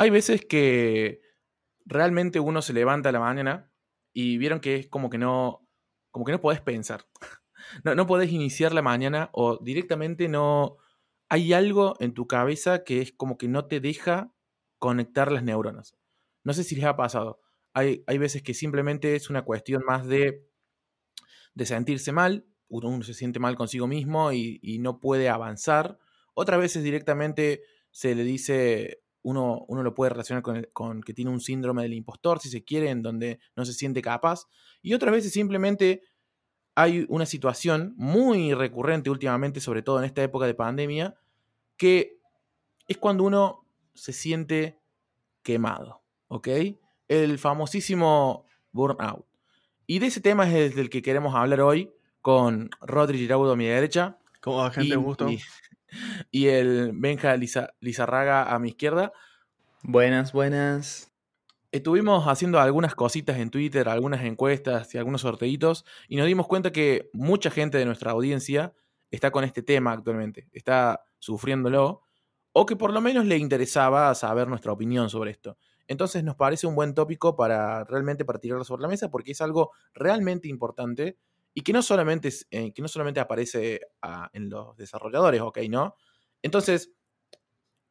Hay veces que realmente uno se levanta a la mañana y vieron que es como que no, como que no podés pensar. No, no podés iniciar la mañana o directamente no... Hay algo en tu cabeza que es como que no te deja conectar las neuronas. No sé si les ha pasado. Hay, hay veces que simplemente es una cuestión más de, de sentirse mal, uno, se siente mal consigo mismo y, y, no puede avanzar. Otras veces directamente se le dice, uno, uno lo puede relacionar con, con, que tiene un síndrome del impostor, si se quiere, en donde no se siente capaz. Y otras veces simplemente hay una situación muy recurrente últimamente, sobre todo en esta época de pandemia, que es cuando uno se siente quemado, ¿ok? El famosísimo burnout. Y de ese tema es del que queremos hablar hoy con Rodri Giraudo a mi derecha. ¿Cómo va, gente? Y, Un gusto. Y, y el Benja Liza, Lizarraga a mi izquierda. Buenas, buenas. Estuvimos haciendo algunas cositas en Twitter, algunas encuestas y algunos sorteitos, y nos dimos cuenta que mucha gente de nuestra audiencia está con este tema actualmente, está sufriéndolo, o que por lo menos le interesaba saber nuestra opinión sobre esto. Entonces nos parece un buen tópico para realmente para tirarlo sobre la mesa, porque es algo realmente importante y que no solamente, eh, que no solamente aparece en los desarrolladores, ¿ok? ¿No? Entonces,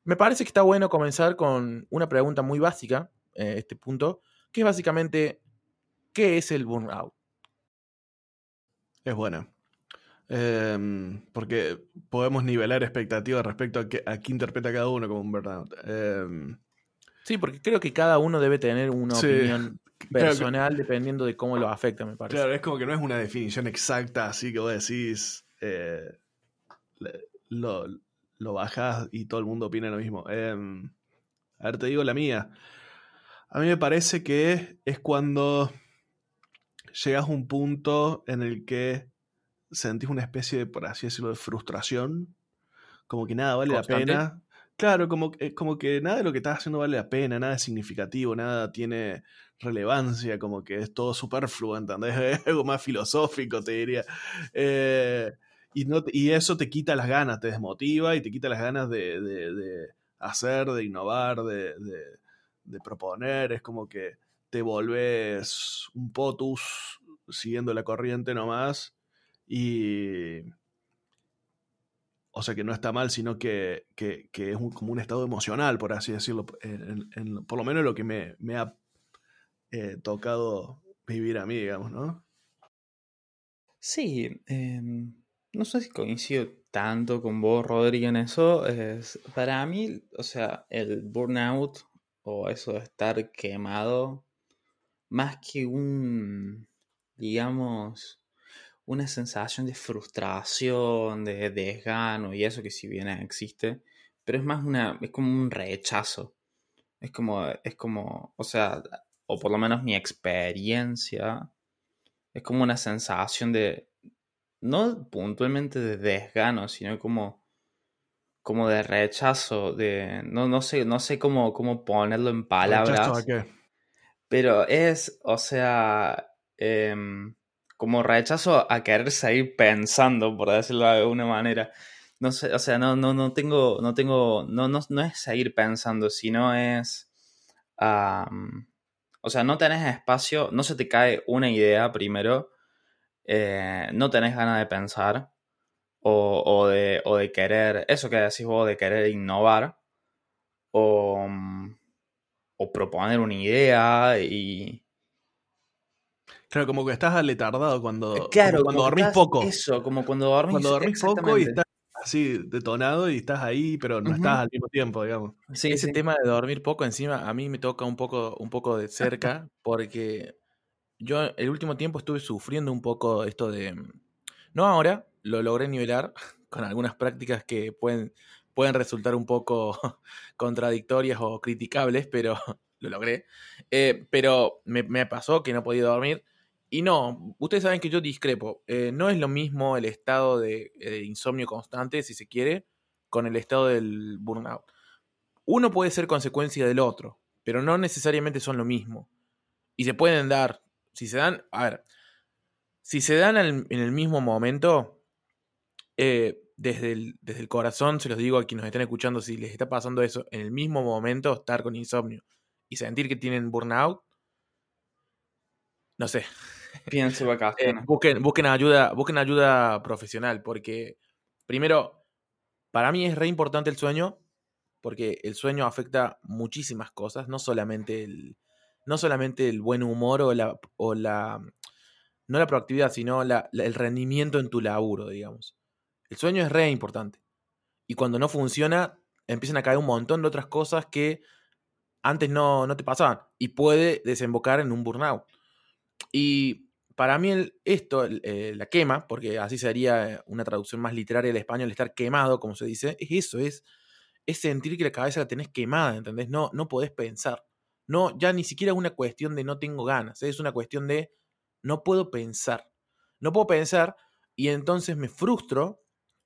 me parece que está bueno comenzar con una pregunta muy básica, eh, este punto, que es básicamente, ¿qué es el burnout? Es buena. Eh, porque podemos nivelar expectativas respecto a qué, a qué interpreta cada uno como un burnout. Eh, sí, porque creo que cada uno debe tener una sí, opinión personal dependiendo de cómo lo afecta, me parece. Claro, es como que no es una definición exacta, así que vos decís, eh, lo, lo bajás y todo el mundo opina lo mismo. a ver, te digo la mía. A mí me parece que es cuando llegas a un punto en el que sentís una especie de, por así decirlo, de frustración. Como que nada vale ¿Constante? la pena. Claro, como, como que nada de lo que estás haciendo vale la pena, nada es significativo, nada tiene relevancia, como que es todo superfluo, ¿entendés? Es algo más filosófico, te diría. Eh, y, no, y eso te quita las ganas, te desmotiva y te quita las ganas de, de, de hacer, de innovar, de, de proponer, es como que te volves un potus siguiendo la corriente nomás y... O sea que no está mal, sino que, que, es como un estado emocional, por así decirlo, por lo menos lo que me, ha eh, tocado vivir a mí, digamos, ¿no? Sí, eh, no sé si coincido tanto con vos, Rodrigo, en eso. Es, para mí, o sea, el burnout o eso de estar quemado, más que un, digamos, una sensación de frustración, de desgano y eso que si bien existe, pero es más una, es como un rechazo. Es como, es como, o sea, o por lo menos mi experiencia, es como una sensación de, no puntualmente de desgano, sino como como de rechazo, de no, no sé, no sé cómo, cómo ponerlo en palabras. Pero es, o sea, eh, como rechazo a querer seguir pensando, por decirlo de alguna manera. No sé, o sea, no, no, no tengo, no tengo, no, no, no es seguir pensando, sino es, o sea, no tenés espacio, no se te cae una idea primero, eh, no tenés ganas de pensar, o, de, o, de, querer, eso que decís vos, de querer innovar, o, o proponer una idea y... Claro, como que estás aletardado cuando, claro, cuando dormís poco. Eso, como cuando dormís, cuando dormís poco y estás así detonado y estás ahí, pero no uh -huh. estás al mismo tiempo, digamos. Sí, ese sí. tema de dormir poco encima a mí me toca un poco, un poco de cerca porque yo el último tiempo estuve sufriendo un poco esto de... No ahora, lo logré nivelar con algunas prácticas que pueden, pueden resultar un poco contradictorias o criticables, pero lo logré. Eh, pero me, me, pasó que no podía dormir. Y no, ustedes saben que yo discrepo. Eh, no es lo mismo el estado de, de, insomnio constante, si se quiere, con el estado del burnout. Uno puede ser consecuencia del otro, pero no necesariamente son lo mismo. Y se pueden dar, si se dan, a ver, si se dan en el mismo momento, eh, desde el, desde el corazón, se los digo a quienes nos estén escuchando, si les está pasando eso, en el mismo momento estar con insomnio y sentir que tienen burnout, no sé. Piense vacaciones. Eh, busquen, busquen, ayuda, busquen ayuda profesional, porque primero, para mí es re importante el sueño, porque el sueño afecta muchísimas cosas, no solamente el, no solamente el buen humor o la, o la no la proactividad, sino el rendimiento en tu laburo, digamos. El sueño es re importante. Y cuando no funciona, empiezan a caer un montón de otras cosas que antes no, no te pasaban. Y puede desembocar en un burnout. Y para mí esto, eh, la quema, porque así sería una traducción más literaria del español, estar quemado, como se dice, es eso, es, es sentir que la cabeza la tenés quemada, ¿entendés? No, no podés pensar. No, ya ni siquiera es una cuestión de no tengo ganas, es una cuestión de no puedo pensar. No puedo pensar y entonces me frustro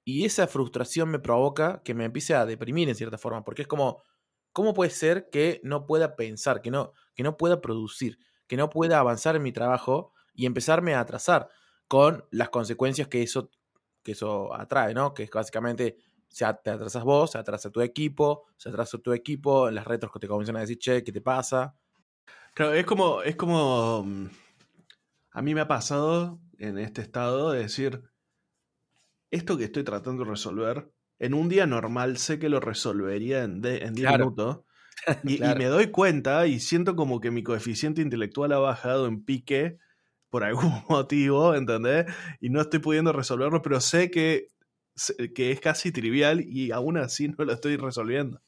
y esa frustración me provoca que me empiece a deprimir en cierta forma, porque es como, ¿cómo puede ser que no pueda pensar, que no, que no pueda producir, que no pueda avanzar en mi trabajo y empezarme a atrasar con las consecuencias que eso, que eso atrae, ¿no? Que es básicamente se te atrasas vos, se atrasa tu equipo, se atrasa tu equipo, las retros que te comienzan a decir, che, ¿qué te pasa? Claro, es como, es como mm, a mí me ha pasado en este estado de decir, esto que estoy tratando de resolver, en un día normal sé que lo resolvería en 10 minutos. Y, me doy cuenta y siento como que mi coeficiente intelectual ha bajado en pique por algún motivo, ¿entendés? Y no estoy pudiendo resolverlo, pero sé que, que es casi trivial y aún así no lo estoy resolviendo.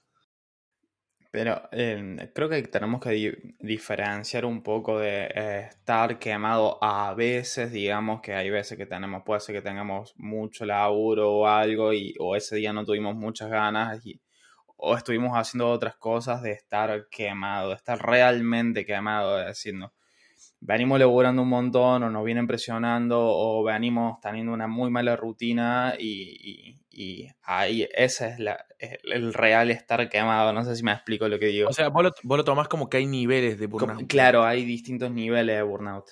Pero em, creo que tenemos que diferenciar un poco de eh, estar quemado a veces, digamos que hay veces que tenemos, puede ser que tengamos mucho laburo o algo y o ese día no tuvimos muchas ganas y, o estuvimos haciendo otras cosas de estar quemado, de estar realmente quemado, de decirnos, venimos laburando un montón o nos vienen presionando o venimos teniendo una muy mala rutina y, y ahí ese es la, el real estar quemado. No sé si me explico lo que digo. O sea, vos lo, tomás como que hay niveles de burnout. claro, hay distintos niveles de burnout.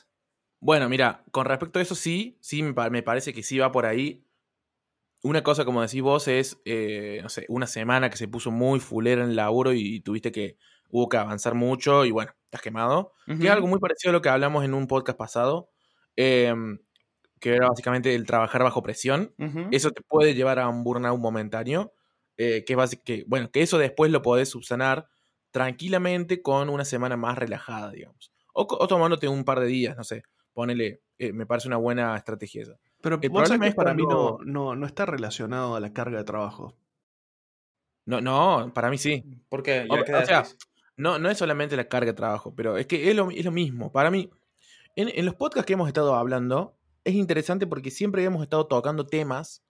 Bueno, mira, con respecto a eso sí, sí me, parece que sí va por ahí. Una cosa, como decís vos, es, eh, no sé, una semana que se puso muy fulera en el laburo y, tuviste que, hubo que avanzar mucho y bueno, estás quemado. Que es algo muy parecido a lo que hablamos en un podcast pasado. Eh, que era básicamente el trabajar bajo presión. Eso te puede llevar a un burnout momentáneo, eh, que, es que, bueno, que eso después lo podés subsanar tranquilamente con una semana más relajada, digamos. O, tomándote un par de días, no sé, ponele, eh, me parece una buena estrategia esa. Pero el problema es para mí no, no, está relacionado a la carga de trabajo. No, no, para mí sí. Porque, o, sea, no, no es solamente la carga de trabajo, pero es que es lo, es lo mismo. Para mí, en, en, los podcasts que hemos estado hablando, es interesante porque siempre hemos estado tocando temas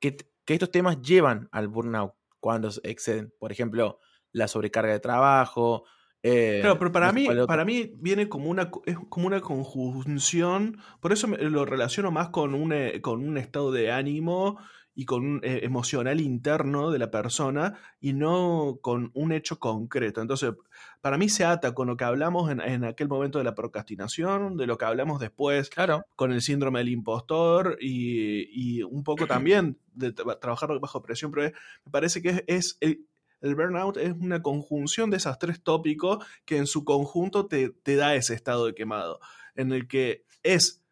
que, estos temas llevan al burnout cuando exceden. Por ejemplo, la sobrecarga de trabajo. Eh, pero para mí, para mí viene como una, es como una conjunción, por eso lo relaciono más con un, eh, con un estado de ánimo y con un eh, emocional interno de la persona y no con un hecho concreto. Entonces, para mí se ata con lo que hablamos en, aquel momento de la procrastinación, de lo que hablamos después claro. con el síndrome del impostor y, un poco también de trabajar bajo presión, pero me parece que es, el, burnout es una conjunción de esos tres tópicos que en su conjunto te, te da ese estado de quemado, en el que es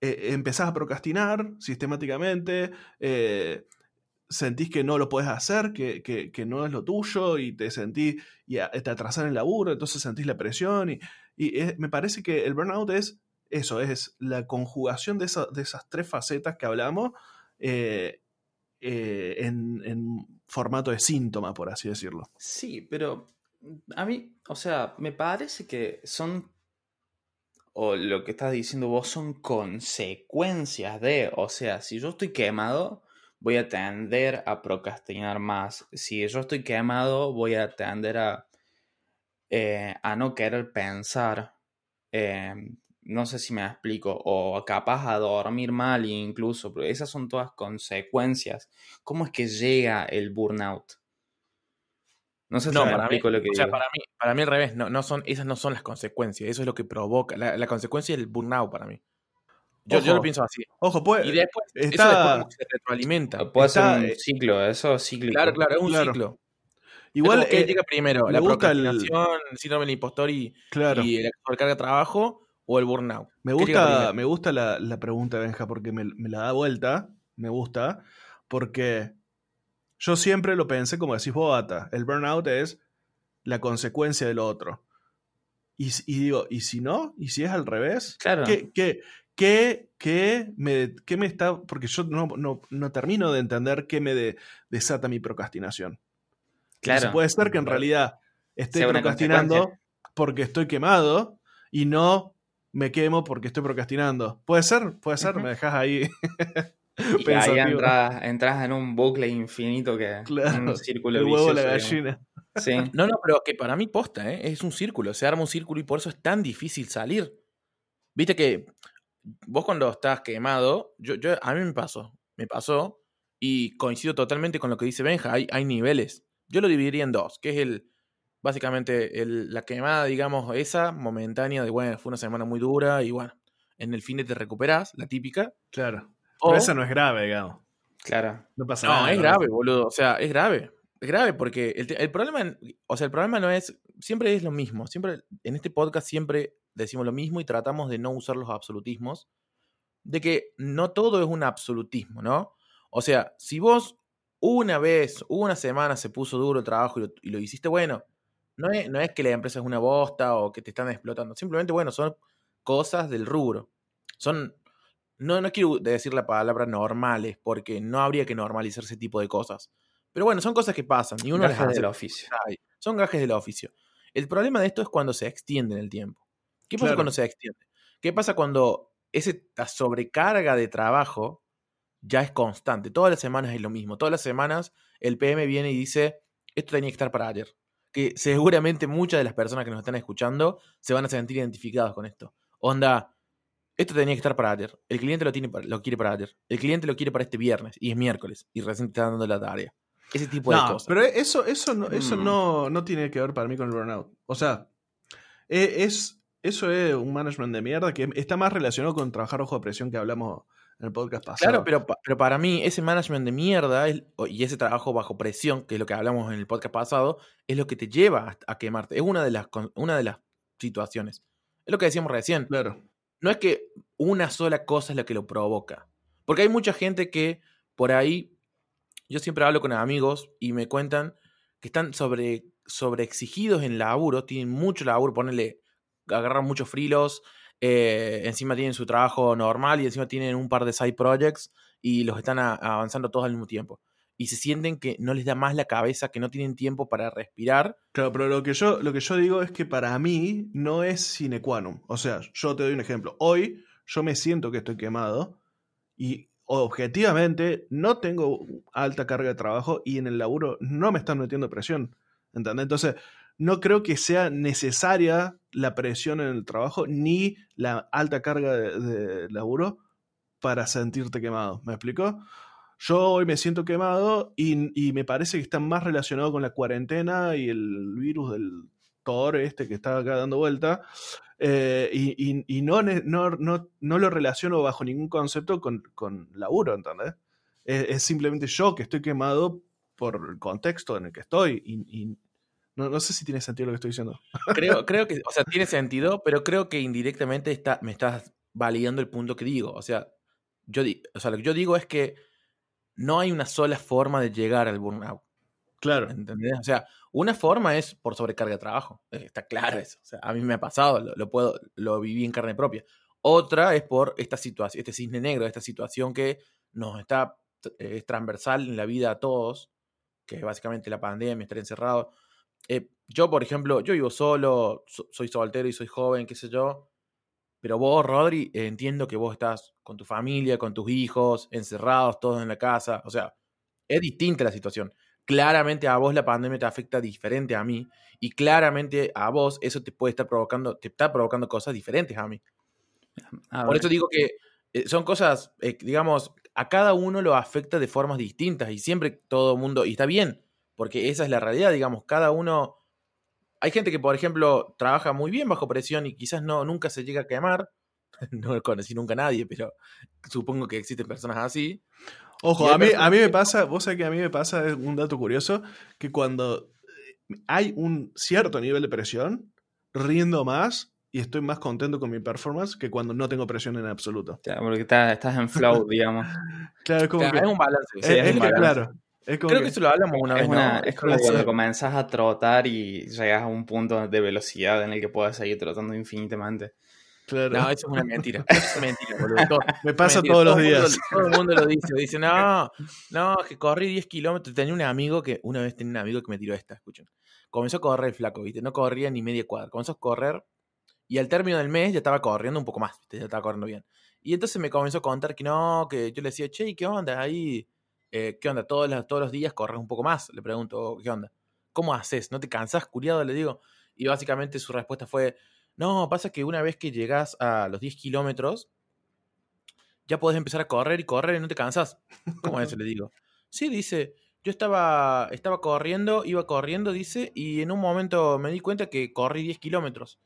eh, empezás a procrastinar sistemáticamente, eh, sentís que no lo puedes hacer, que, no es lo tuyo y te sentís, y te atrasas en el laburo, entonces sentís la presión y, me parece que el burnout es eso, es la conjugación de, de esas tres facetas que hablamos eh, en, en formato de síntoma, por así decirlo. Sí, pero a mí, o sea, me parece que son o lo que estás diciendo vos son consecuencias de, o sea, si yo estoy quemado, voy a tender a procrastinar más. Si yo estoy quemado, voy a tender a, eh, a no querer pensar. Eh, no sé si me explico, o capaz a dormir mal incluso, pero esas son todas consecuencias. ¿Cómo es que llega el burnout? No sé si para mí, lo que o sea, para mí, para mí al revés, no, no son, esas no son las consecuencias, eso es lo que provoca. La, consecuencia es el burnout para mí. Yo, yo lo pienso así. Ojo, puede. Y después, eso después se retroalimenta. Puede Está, ser un eh, ciclo, eso es cíclico. Claro, claro, es un Claro. ciclo. igual. Que eh, llega primero, me la procrastinación, el síndrome del impostor y, claro. y la sobrecarga de trabajo o el burnout. Me ¿Qué llega gusta, me gusta la, la pregunta, Benja, porque me, me la da vuelta. Me gusta. Porque yo siempre lo pensé como decís vos, Ata. El burnout es la consecuencia de lo otro. Y, digo, ¿y si no? ¿Y si es al revés? Claro. ¿Qué, qué, qué, qué me, está.? Porque yo no, no, no termino de entender qué me de- desata mi procrastinación. Claro. Entonces puede ser que en realidad esté procrastinando porque estoy quemado y no me quemo porque estoy procrastinando. Puede ser, puede ser, me dejas ahí. Y ahí entras, entras en un bucle infinito que Claro, un círculo El huevo la vicioso, gallina. Sí. No, no, pero que para mí posta, ¿eh? es un círculo, se arma un círculo y por eso es tan difícil salir. Viste que vos cuando estás quemado, yo, yo, a mí me pasó, me pasó y coincido totalmente con lo que dice Benja, hay, hay niveles. Yo lo dividiría en dos, que es el, básicamente el- la quemada, digamos, esa momentánea de, bueno, fue una semana muy dura y bueno, en el fin de te recuperás, la típica. Claro. O, Pero esa no es grave, digamos. Claro. No pasa no, nada. es ¿no? grave, boludo, o sea, es grave. Es grave porque el, el problema, o sea, el problema no es, siempre es lo mismo, siempre, en este podcast siempre decimos lo mismo y tratamos de no usar los absolutismos, de que no todo es un absolutismo, ¿no? O sea, si vos una vez, una semana se puso duro el trabajo y lo, y lo hiciste bueno, no es, no es que la empresa es una bosta o que te están explotando, simplemente, bueno, son cosas del rubro. Son, no, no quiero decir la palabra normales, porque no habría que normalizar ese tipo de cosas. Pero bueno, son cosas que pasan y uno las Gajes hace. del oficio. Son gajes del oficio. El problema de esto es cuando se extiende en el tiempo. ¿Qué pasa Claro. cuando se extiende? ¿Qué pasa cuando esa sobrecarga de trabajo ya es constante? Todas las semanas es lo mismo. Todas las semanas el PM viene y dice, esto tenía que estar para ayer. Que seguramente muchas de las personas que nos están escuchando se van a sentir identificados con esto. Onda, esto tenía que estar para ayer. El cliente lo, tiene, para- lo quiere para ayer. El cliente lo quiere para este viernes y es miércoles y recién te está dando la tarea. Ese tipo de No, cosas. pero eso, eso, no, eso Mm. no, no tiene que ver para mí con el burnout. O sea, e- es, eso es un management de mierda que está más relacionado con trabajar bajo presión que hablamos en el podcast pasado. Claro, pero, pero para mí ese management de mierda es- y ese trabajo bajo presión, que es lo que hablamos en el podcast pasado, es lo que te lleva a, a quemarte. Es una de, las, una de las situaciones. Es lo que decíamos recién. Claro. No es que una sola cosa es la que lo provoca. Porque hay mucha gente que por ahí, yo siempre hablo con amigos y me cuentan que están sobre, sobre exigidos en laburo, tienen mucho laburo, ponerle, agarran muchos frilos, eh, encima tienen su trabajo normal y encima tienen un par de side projects y los están avanzando todos al mismo tiempo. Y se sienten que no les da más la cabeza, que no tienen tiempo para respirar. Claro, pero lo que, yo, lo que yo digo es que para mí no es sine qua non. O sea, yo te doy un ejemplo. Hoy yo me siento que estoy quemado y objetivamente no tengo alta carga de trabajo y en el laburo no me están metiendo presión. ¿Entendés? Entonces, no creo que sea necesaria la presión en el trabajo ni la alta carga de, de laburo para sentirte quemado. ¿Me explico? Yo hoy me siento quemado y, y me parece que está más relacionado con la cuarentena y el virus del Thor este que está acá dando vuelta. eh, y y- no, no, no, no lo relaciono bajo ningún concepto con, con laburo, ¿entendés? Es, simplemente yo que estoy quemado por el contexto en el que estoy. No, no sé si tiene sentido lo que estoy diciendo. Creo, creo que, o sea, tiene sentido, pero creo que indirectamente está, me estás validando el punto que digo. O sea, yo, di- o sea, lo que yo digo es que no hay una sola forma de llegar al burnout. Claro. ¿Entendés? O sea, una forma es por sobrecarga de trabajo. eh, Está claro eso. O sea, a mí me ha pasado, lo, lo puedo, lo viví en carne propia. Otra es por esta situación, este cisne negro, esta situación que nos está, eh, es transversal en la vida a todos, que es básicamente la pandemia, estar encerrado. Eh, yo, por ejemplo, yo vivo solo, so- soy soltero y soy joven, qué sé yo. Pero vos, Rodri, eh, entiendo que vos estás con tu familia, con tus hijos, encerrados todos en la casa. O sea, es distinta la situación. Claramente a vos la pandemia te afecta diferente a mí. Y claramente a vos eso te puede estar provocando, te está provocando cosas diferentes a mí. A Por eso digo que eh, son cosas, digamos, a cada uno lo afecta de formas distintas y siempre todo el mundo, y está bien, porque esa es la realidad, digamos, cada uno... Hay gente que, por ejemplo, trabaja muy bien bajo presión y quizás no, nunca se llega a quemar, no conocí nunca a nadie, pero supongo que existen personas así. Ojo, a mí, a mí me pasa, vos sabés que a mí me pasa, es un dato curioso, que cuando hay un cierto nivel de presión, riendo más y estoy más contento con mi performance que cuando no tengo presión en absoluto. porque estás, en flow, digamos. Claro, es como que, es un balance. es, es que, claro. Creo que, eso lo hablamos una vez. Es como cuando comenzás a trotar y llegas a un punto de velocidad en el que puedes seguir trotando infinitamente. Claro. No, eso es una mentira. es mentira, boludo. Me pasa todos los días. todo el mundo lo dice. Dice, no, no, que corrí 10 kilómetros. Tenía un amigo que, una vez tenía un amigo que me tiró esta, escuchen. Comenzó a correr el flaco, ¿viste? No corría ni media cuadra. Comenzó a correr y al término del mes ya estaba corriendo un poco más, ¿viste? Ya estaba corriendo bien. Y entonces me comenzó a contar que no, que yo le decía, che, ¿qué onda? Ahí, eh, ¿qué onda? Todos los, todos los días corres un poco más. Le pregunto, ¿qué onda? ¿Cómo haces? ¿No te cansas, curiado? Le digo. Y básicamente su respuesta fue, no, pasa que una vez que llegas a los 10 kilómetros, ya puedes empezar a correr y correr y no te cansas. ¿Cómo es eso? Le digo. Sí, dice, yo estaba, estaba corriendo, iba corriendo, dice, y en un momento me di cuenta que corrí 10 kilómetros.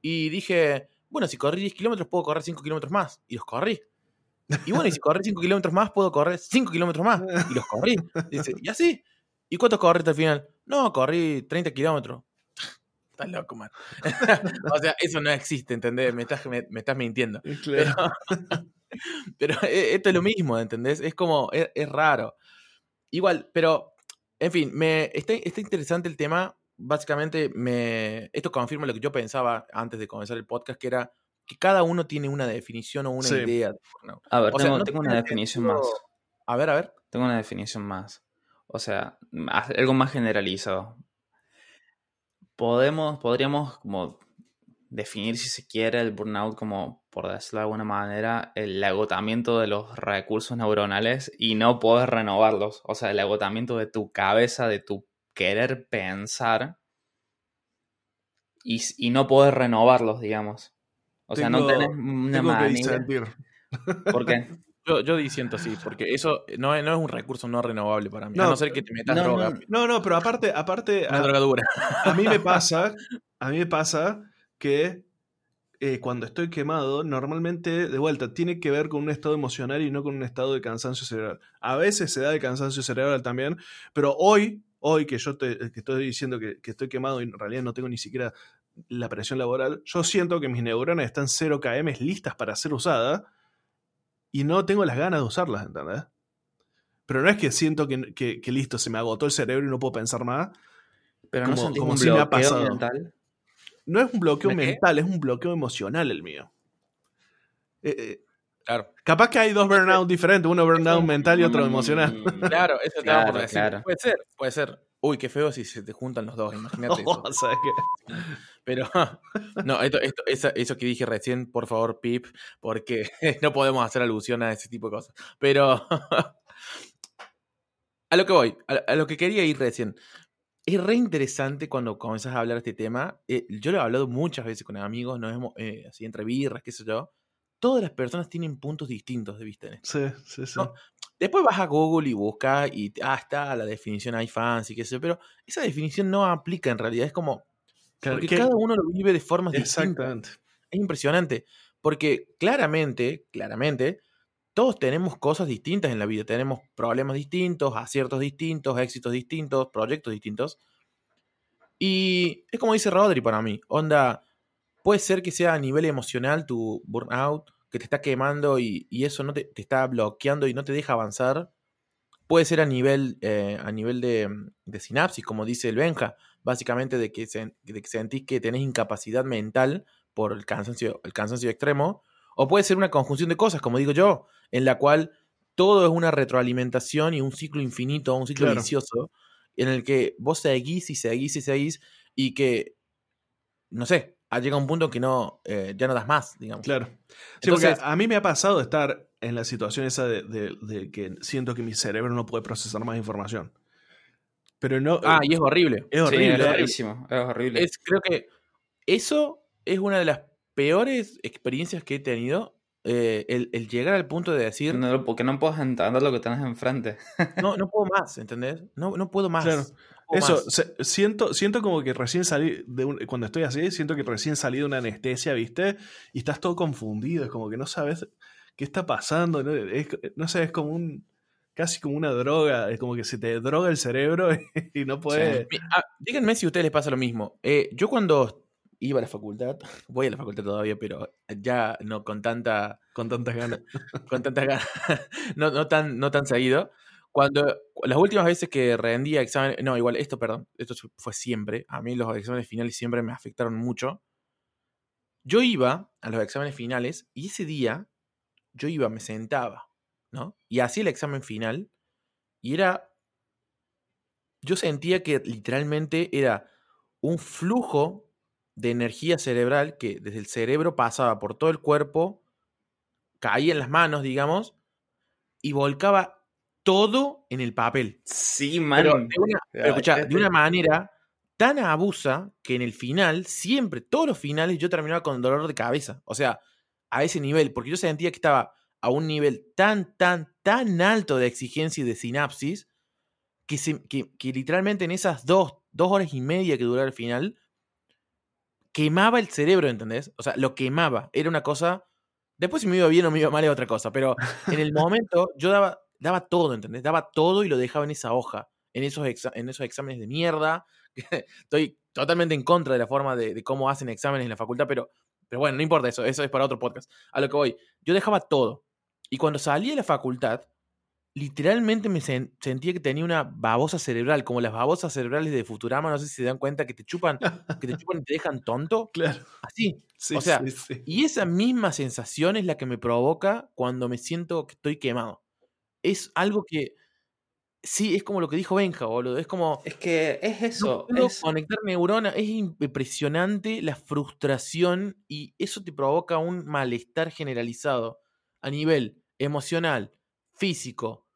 Y dije, bueno, si corrí 10 kilómetros puedo correr 5 kilómetros más. Y los corrí. Y bueno, y si corrí 5 kilómetros más puedo correr 5 kilómetros más. Y los corrí. Dice, y así. ¿Y cuánto corriste al final? No, corrí 30 kilómetros. Estás loco, man. o sea, eso no existe, ¿entendés? Me estás, me, estás mintiendo. Pero, e, esto es lo mismo, ¿entendés? Es como, es, raro. Igual, pero, en fin, me, está, está interesante el tema. Básicamente, me, esto confirma lo que yo pensaba antes de comenzar el podcast, que era que cada uno tiene una definición o una idea. A ver, tengo, tengo una definición más. A ver, a ver. Tengo una definición más. O sea, algo más generalizado podemos, podríamos como definir, si se quiere, el burnout como, por decirlo de alguna manera, el agotamiento de los recursos neuronales y no poder renovarlos. O sea, el agotamiento de tu cabeza, de tu querer pensar y, y no poder renovarlos, digamos. O sea, no tenés una manera. ¿Por qué? Yo, yo disiento sí, porque eso no es, no es un recurso no renovable para mí. a no ser que te metas droga. No, no, pero aparte, aparte. a, drogadura. A mí me pasa, a mí me pasa que eh, cuando estoy quemado, normalmente, de vuelta, tiene que ver con un estado emocional y no con un estado de cansancio cerebral. A veces se da de cansancio cerebral también, pero hoy, hoy que yo te, que estoy diciendo que, que, estoy quemado y en realidad no tengo ni siquiera la presión laboral, yo siento que mis neuronas están 0 km listas para ser usadas y no tengo las ganas de usarlas, ¿entendés? Pero no es que siento que, listo, se me agotó el cerebro y no puedo pensar más. Pero no como un si me ha pasado. mental. No es un bloqueo mental, es un bloqueo emocional el mío. Eh, eh, claro. Capaz que hay dos burnouts diferentes, uno burnout mental y otro emocional. Claro, eso te por decir. Puede ser, puede ser. Uy, qué feo si se te juntan los dos, imagínate. eso. Pero, no, esto, esto, eso, que dije recién, por favor, Pip, porque no podemos hacer alusión a ese tipo de cosas. Pero, a lo que voy, a, lo que quería ir recién. Es re interesante cuando comenzás a hablar de este tema. Eh, yo lo he hablado muchas veces con amigos, nos hemos, eh, así entre birras, qué sé yo. Todas las personas tienen puntos distintos de vista en esto. Sí, sí, sí. Después vas a Google y buscas y ah, está la definición iFans y qué sé pero esa definición no aplica en realidad. Es como, porque cada uno lo vive de formas Exactamente. distintas. Es impresionante. Porque claramente, claramente, todos tenemos cosas distintas en la vida. Tenemos problemas distintos, aciertos distintos, éxitos distintos, proyectos distintos. Y es como dice Rodri para mí. Onda, puede ser que sea a nivel emocional tu burnout, que te está quemando y, eso no te, te, está bloqueando y no te deja avanzar. Puede ser a nivel, eh, a nivel de, de, sinapsis, como dice el Benja básicamente de que, sentís que tenés incapacidad mental por el cansancio, el cansancio extremo, o puede ser una conjunción de cosas, como digo yo, en la cual todo es una retroalimentación y un ciclo infinito, un ciclo vicioso, en el que vos seguís y seguís y seguís y que, no sé, llega un punto que no, eh, ya no das más, digamos. Claro. Sí, porque a mí me ha pasado estar en la situación esa de que siento que mi cerebro no puede procesar más información. Pero no. Ah, y es horrible. Es horrible. es horrible. Es, creo que eso es una de las peores experiencias que he tenido. Eh, el, llegar al punto de decir. No, porque no puedes entender lo que tienes enfrente. no, no puedo más, ¿entendés? No, no puedo más. puedo Eso, se- siento, siento como que recién salí de un- cuando estoy así, siento que recién salí de una anestesia, ¿viste? Y estás todo confundido, es como que no sabes qué está pasando, no, es, no sé, es como un, casi como una droga, es como que se te droga el cerebro y no puedes... Mi- ah, díganme si a ustedes les pasa lo mismo. Eh, yo cuando iba a la facultad, voy a la facultad todavía, pero ya no con tanta, con tantas ganas. con tanta ganas, no, no tan, no tan seguido. Cuando las últimas veces que rendía examen, no, igual, esto, perdón, esto fue siempre. A mí los exámenes finales siempre me afectaron mucho. Yo iba a los exámenes finales y ese día yo iba, me sentaba, ¿no? Y hacía el examen final y era. Yo sentía que literalmente era un flujo de energía cerebral que desde el cerebro pasaba por todo el cuerpo, caía en las manos, digamos, y volcaba todo en el papel. Sí, Pero, man. de una, pero escuchá, de una manera tan abusa que en el final, siempre, todos los finales, yo terminaba con dolor de cabeza. O sea, a ese nivel, porque yo sentía que estaba a un nivel tan, tan, tan alto de exigencia y de sinapsis, que, se- que, que literalmente en esas dos, dos horas y media que duraba el final, quemaba el cerebro, ¿entendés? O sea, lo quemaba. Era una cosa. Después si me iba bien o me iba mal es otra cosa, pero en el momento yo daba, daba todo, ¿entendés? Daba todo y lo dejaba en esa hoja, en esos, exa- en esos exámenes de mierda. Estoy totalmente en contra de la forma de, de cómo hacen exámenes en la facultad, pero, pero bueno, no importa eso, eso es para otro podcast. A lo que voy, yo dejaba todo. Y cuando salí de la facultad, literalmente me sen- sentía que tenía una babosa cerebral, como las babosas cerebrales de Futurama, no sé si se dan cuenta que te chupan, que te chupan y te dejan tonto. Claro. Así. Sí, O sea, sí, sí. Y esa misma sensación es la que me provoca cuando me siento que estoy quemado. Es algo que. Sí, es como lo que dijo Benja, boludo. Es como. Es que es No eso. puedo es- conectar neuronas. Es impresionante la frustración y eso te provoca un malestar generalizado a nivel emocional, físico,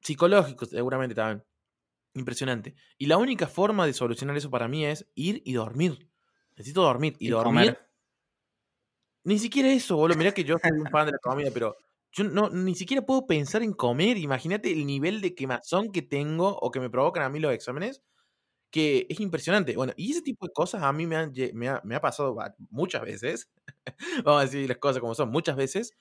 psicológico, seguramente también. Impresionante. Y la única forma de solucionar eso para mí es ir y dormir. Necesito dormir. Y, y dormir comer. ni siquiera eso, boludo. Mirá que yo soy un fan de la comida, pero yo no, ni siquiera puedo pensar en comer. Imagínate el nivel de quemazón que tengo o que me provocan a mí los exámenes, que es impresionante. Bueno, y ese tipo de cosas a mí me, han me, ha, pasado muchas veces, vamos a decir las cosas como son, muchas veces,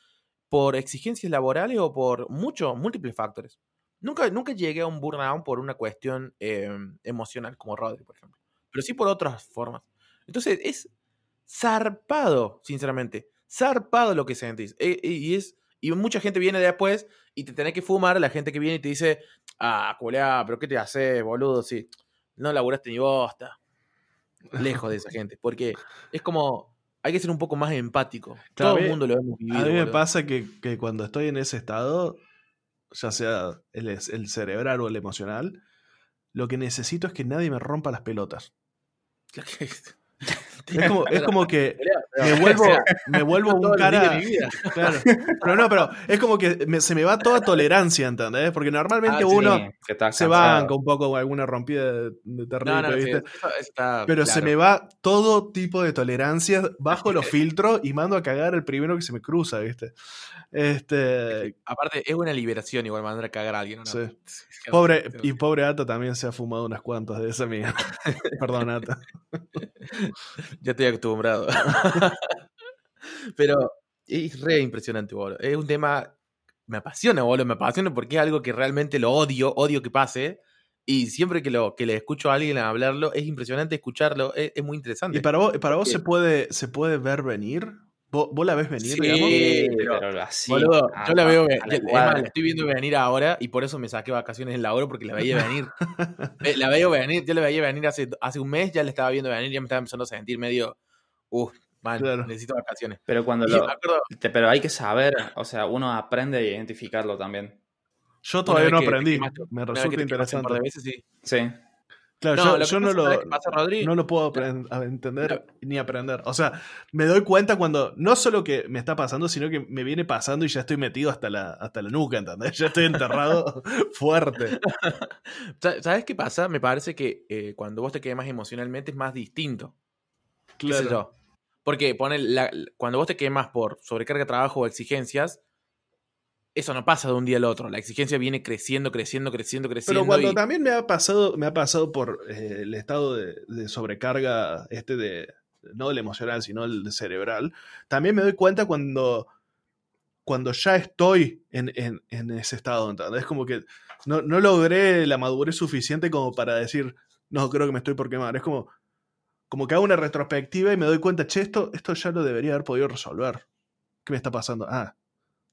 por exigencias laborales o por muchos, múltiples factores. Nunca, nunca llegué a un burnout por una cuestión eh, emocional, como Rodri, por ejemplo. Pero sí por otras formas. Entonces, es zarpado, sinceramente. Zarpado lo que sentís. E- y es. Y mucha gente viene después y te tenés que fumar la gente que viene y te dice, ah, culeá, pero ¿qué te haces, boludo? Si no laburaste ni bosta. Lejos de esa gente. Porque es como. Hay que ser un poco más empático. Claro, Todo el mundo lo hemos vivido. A mí me boludo. pasa que, que cuando estoy en ese estado, ya sea el, el cerebral o el emocional, lo que necesito es que nadie me rompa las pelotas. Es como, es como que me vuelvo, me vuelvo un cara. Claro. Pero no, pero es como que me- se me va toda tolerancia, ¿entendés? Porque normalmente Ah, sí, uno se banca un poco con alguna rompida de, de terrible, No, no, sí, ¿viste? eso- eso está Pero se me va todo tipo de tolerancia bajo los filtros y mando a cagar el primero que se me cruza, ¿viste? Este. Aparte, es una liberación igual mandar a cagar a alguien. ¿o ¿no? Sí. Pobre, y pobre Ata también se ha fumado unas cuantas de esa mía. Perdón, Ata. Ya estoy acostumbrado. Pero es re impresionante, boludo. Es un tema. Me apasiona, boludo. Me apasiona porque es algo que realmente lo odio, odio que pase. Y siempre que, lo, que le escucho a alguien hablarlo, es impresionante escucharlo. Es, es muy interesante. ¿Y para vos, para vos se, puede, se puede ver venir? ¿Vos, vos la ves venir, Sí, digamos? Pero- pero así. Boludo, a- yo la veo, a ve- la ya- es más, la estoy viendo venir ahora y por eso me saqué vacaciones en la hora porque la veía venir. Ve- la veo venir, yo la veía venir hace, hace un mes, ya la estaba viendo venir, ya me estaba empezando a sentir medio, uff, man, Claro. necesito vacaciones. Pero cuando Y lo, te- pero hay que saber, o sea, uno aprende a identificarlo también. Yo todavía no te aprendí. quemaste- Me resulta un par interesante. de veces, sí. Sí. Claro, No, yo, lo yo no, lo, ¿sabes qué no lo puedo entender ni aprender. O sea, me doy cuenta cuando no solo que me está pasando, sino que me viene pasando y ya estoy metido hasta la, hasta la nuca, ¿entendés? Ya estoy enterrado fuerte. Sa- ¿Sabes qué pasa? Me parece que eh, cuando vos te quemas emocionalmente es más distinto. qué sé Claro. yo. Porque pone la- cuando vos te quemas por sobrecarga de trabajo o exigencias, eso no pasa de un día al otro. La exigencia viene creciendo, creciendo, creciendo, creciendo. Pero cuando y- también me ha pasado, me ha pasado por eh, el estado de, de sobrecarga, este de, no el emocional, sino el cerebral, también me doy cuenta cuando, cuando ya estoy en, en- en ese estado. ¿entendés? Es como que no, no logré la madurez suficiente como para decir, no, creo que me estoy por quemar. Es como, como que hago una retrospectiva y me doy cuenta, che, esto, esto ya lo debería haber podido resolver. ¿Qué me está pasando? Ah,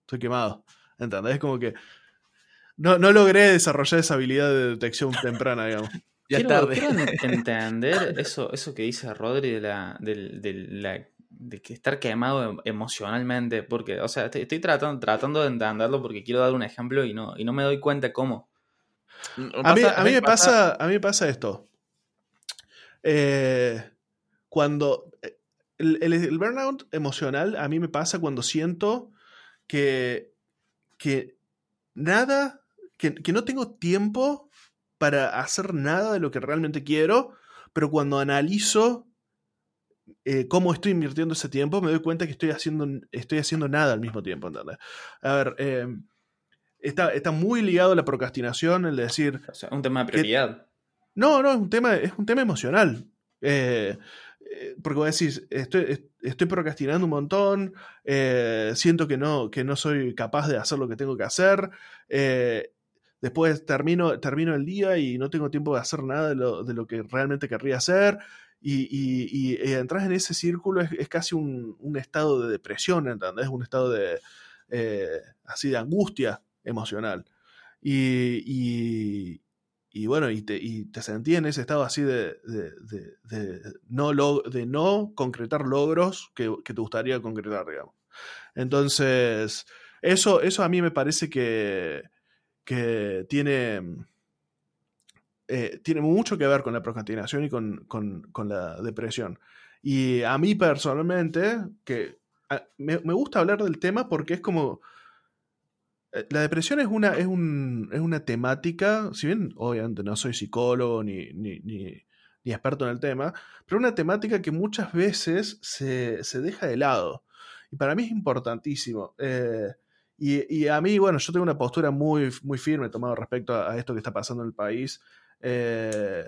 estoy quemado. ¿Entendés? Es como que no, no logré desarrollar esa habilidad de detección temprana, digamos. ya quiero, tarde. quiero entender eso, eso que dice Rodri de la, del- del- la- de que estar quemado em- emocionalmente, porque, o sea, estoy, estoy tratando, tratando de entenderlo porque quiero dar un ejemplo y no, y no me doy cuenta cómo. A mí, a mí me pasa, a mí me pasa esto. Eh, cuando eh, el, el- el burnout emocional a mí me pasa cuando siento que, que nada, que, que no tengo tiempo para hacer nada de lo que realmente quiero, pero cuando analizo eh, cómo estoy invirtiendo ese tiempo, me doy cuenta que estoy haciendo, estoy haciendo nada al mismo tiempo. ¿entendés? A ver, eh, está, está muy ligado a la procrastinación, el decir, O sea, un tema de prioridad. no, no, es un tema, es un tema emocional. Eh, porque vos decís, estoy, est- estoy procrastinando un montón, eh, siento que no, que no soy capaz de hacer lo que tengo que hacer, eh, después termino, termino el día y no tengo tiempo de hacer nada de lo, de lo que realmente querría hacer, y, y- y, eh, entras en ese círculo, es, es casi un, un estado de depresión, ¿entendés? Un estado de, eh, así de angustia emocional. Y, y- bueno, y te, y te sentí en ese estado así de, de, de- no, log- de no concretar logros que, que te gustaría concretar, digamos. Entonces, eso, eso a mí me parece que, que tiene, eh, tiene mucho que ver con la procrastinación y con, con- con la depresión. Y a mí personalmente, que me, me gusta hablar del tema porque es como... eh, La depresión es una, es, un- es una temática, si bien obviamente no soy psicólogo ni, ni, ni- experto en el tema, pero una temática que muchas veces se, se deja de lado. Y para mí es importantísimo. Eh, y, y a mí, bueno, yo tengo una postura muy, muy firme tomado respecto a, esto que está pasando en el país. Eh,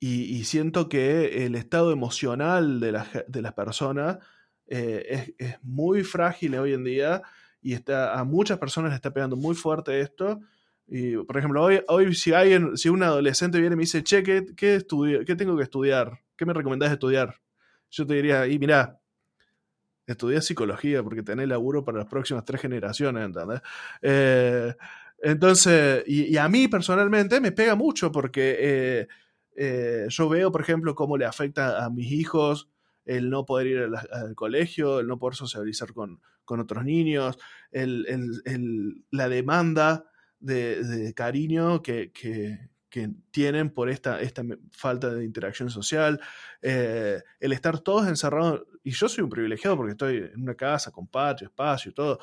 y, y siento que el estado emocional de, la de las personas es, es muy frágil hoy en día y está, a muchas personas le está pegando muy fuerte esto. Y, por ejemplo, hoy, hoy si alguien, si un adolescente viene y me dice, che, ¿qué, qué, estudi- qué tengo que estudiar? ¿Qué me recomendás estudiar? Yo te diría, y mirá, estudié psicología porque tenés laburo para las próximas tres generaciones, ¿entendés? Eh, entonces, y, y a mí personalmente me pega mucho porque eh, eh, yo veo, por ejemplo, cómo le afecta a mis hijos el no poder ir al, colegio, el no poder socializar con, con otros niños, el, el- el- la demanda de, cariño que, que- tienen por esta, esta falta de interacción social, eh, el estar todos encerrados, y yo soy un privilegiado porque estoy en una casa con patio, espacio y todo,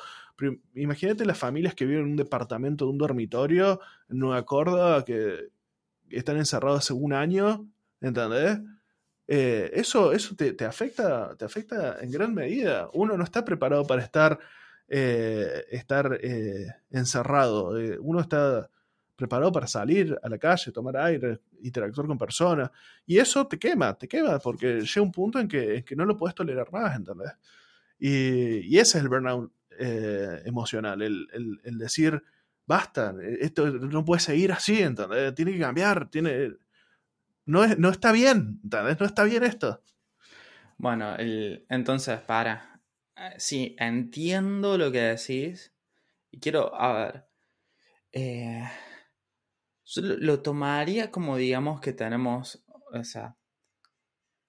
imagínate las familias que viven en un departamento de un dormitorio en Nueva que están encerrados hace un año, ¿entendés? Eh, eso eso te, te afecta, te afecta en gran medida. Uno no está preparado para estar, eh, estar eh, encerrado. Eh, uno está preparado para salir a la calle, tomar aire, interactuar con personas. Y eso te quema, te quema, porque llega un punto en que, que no lo puedes tolerar más, ¿entendés? Y, y ese es el burnout emocional, el, el- el decir, basta, esto no puede seguir así, ¿entendés? Tiene que cambiar, tiene... No, es, no está bien, ¿entendés? No está bien esto. Bueno, el- entonces, para. Eh, Sí, entiendo lo que decís. Y quiero, a ver. eh, lo tomaría como, digamos, que tenemos, o sea,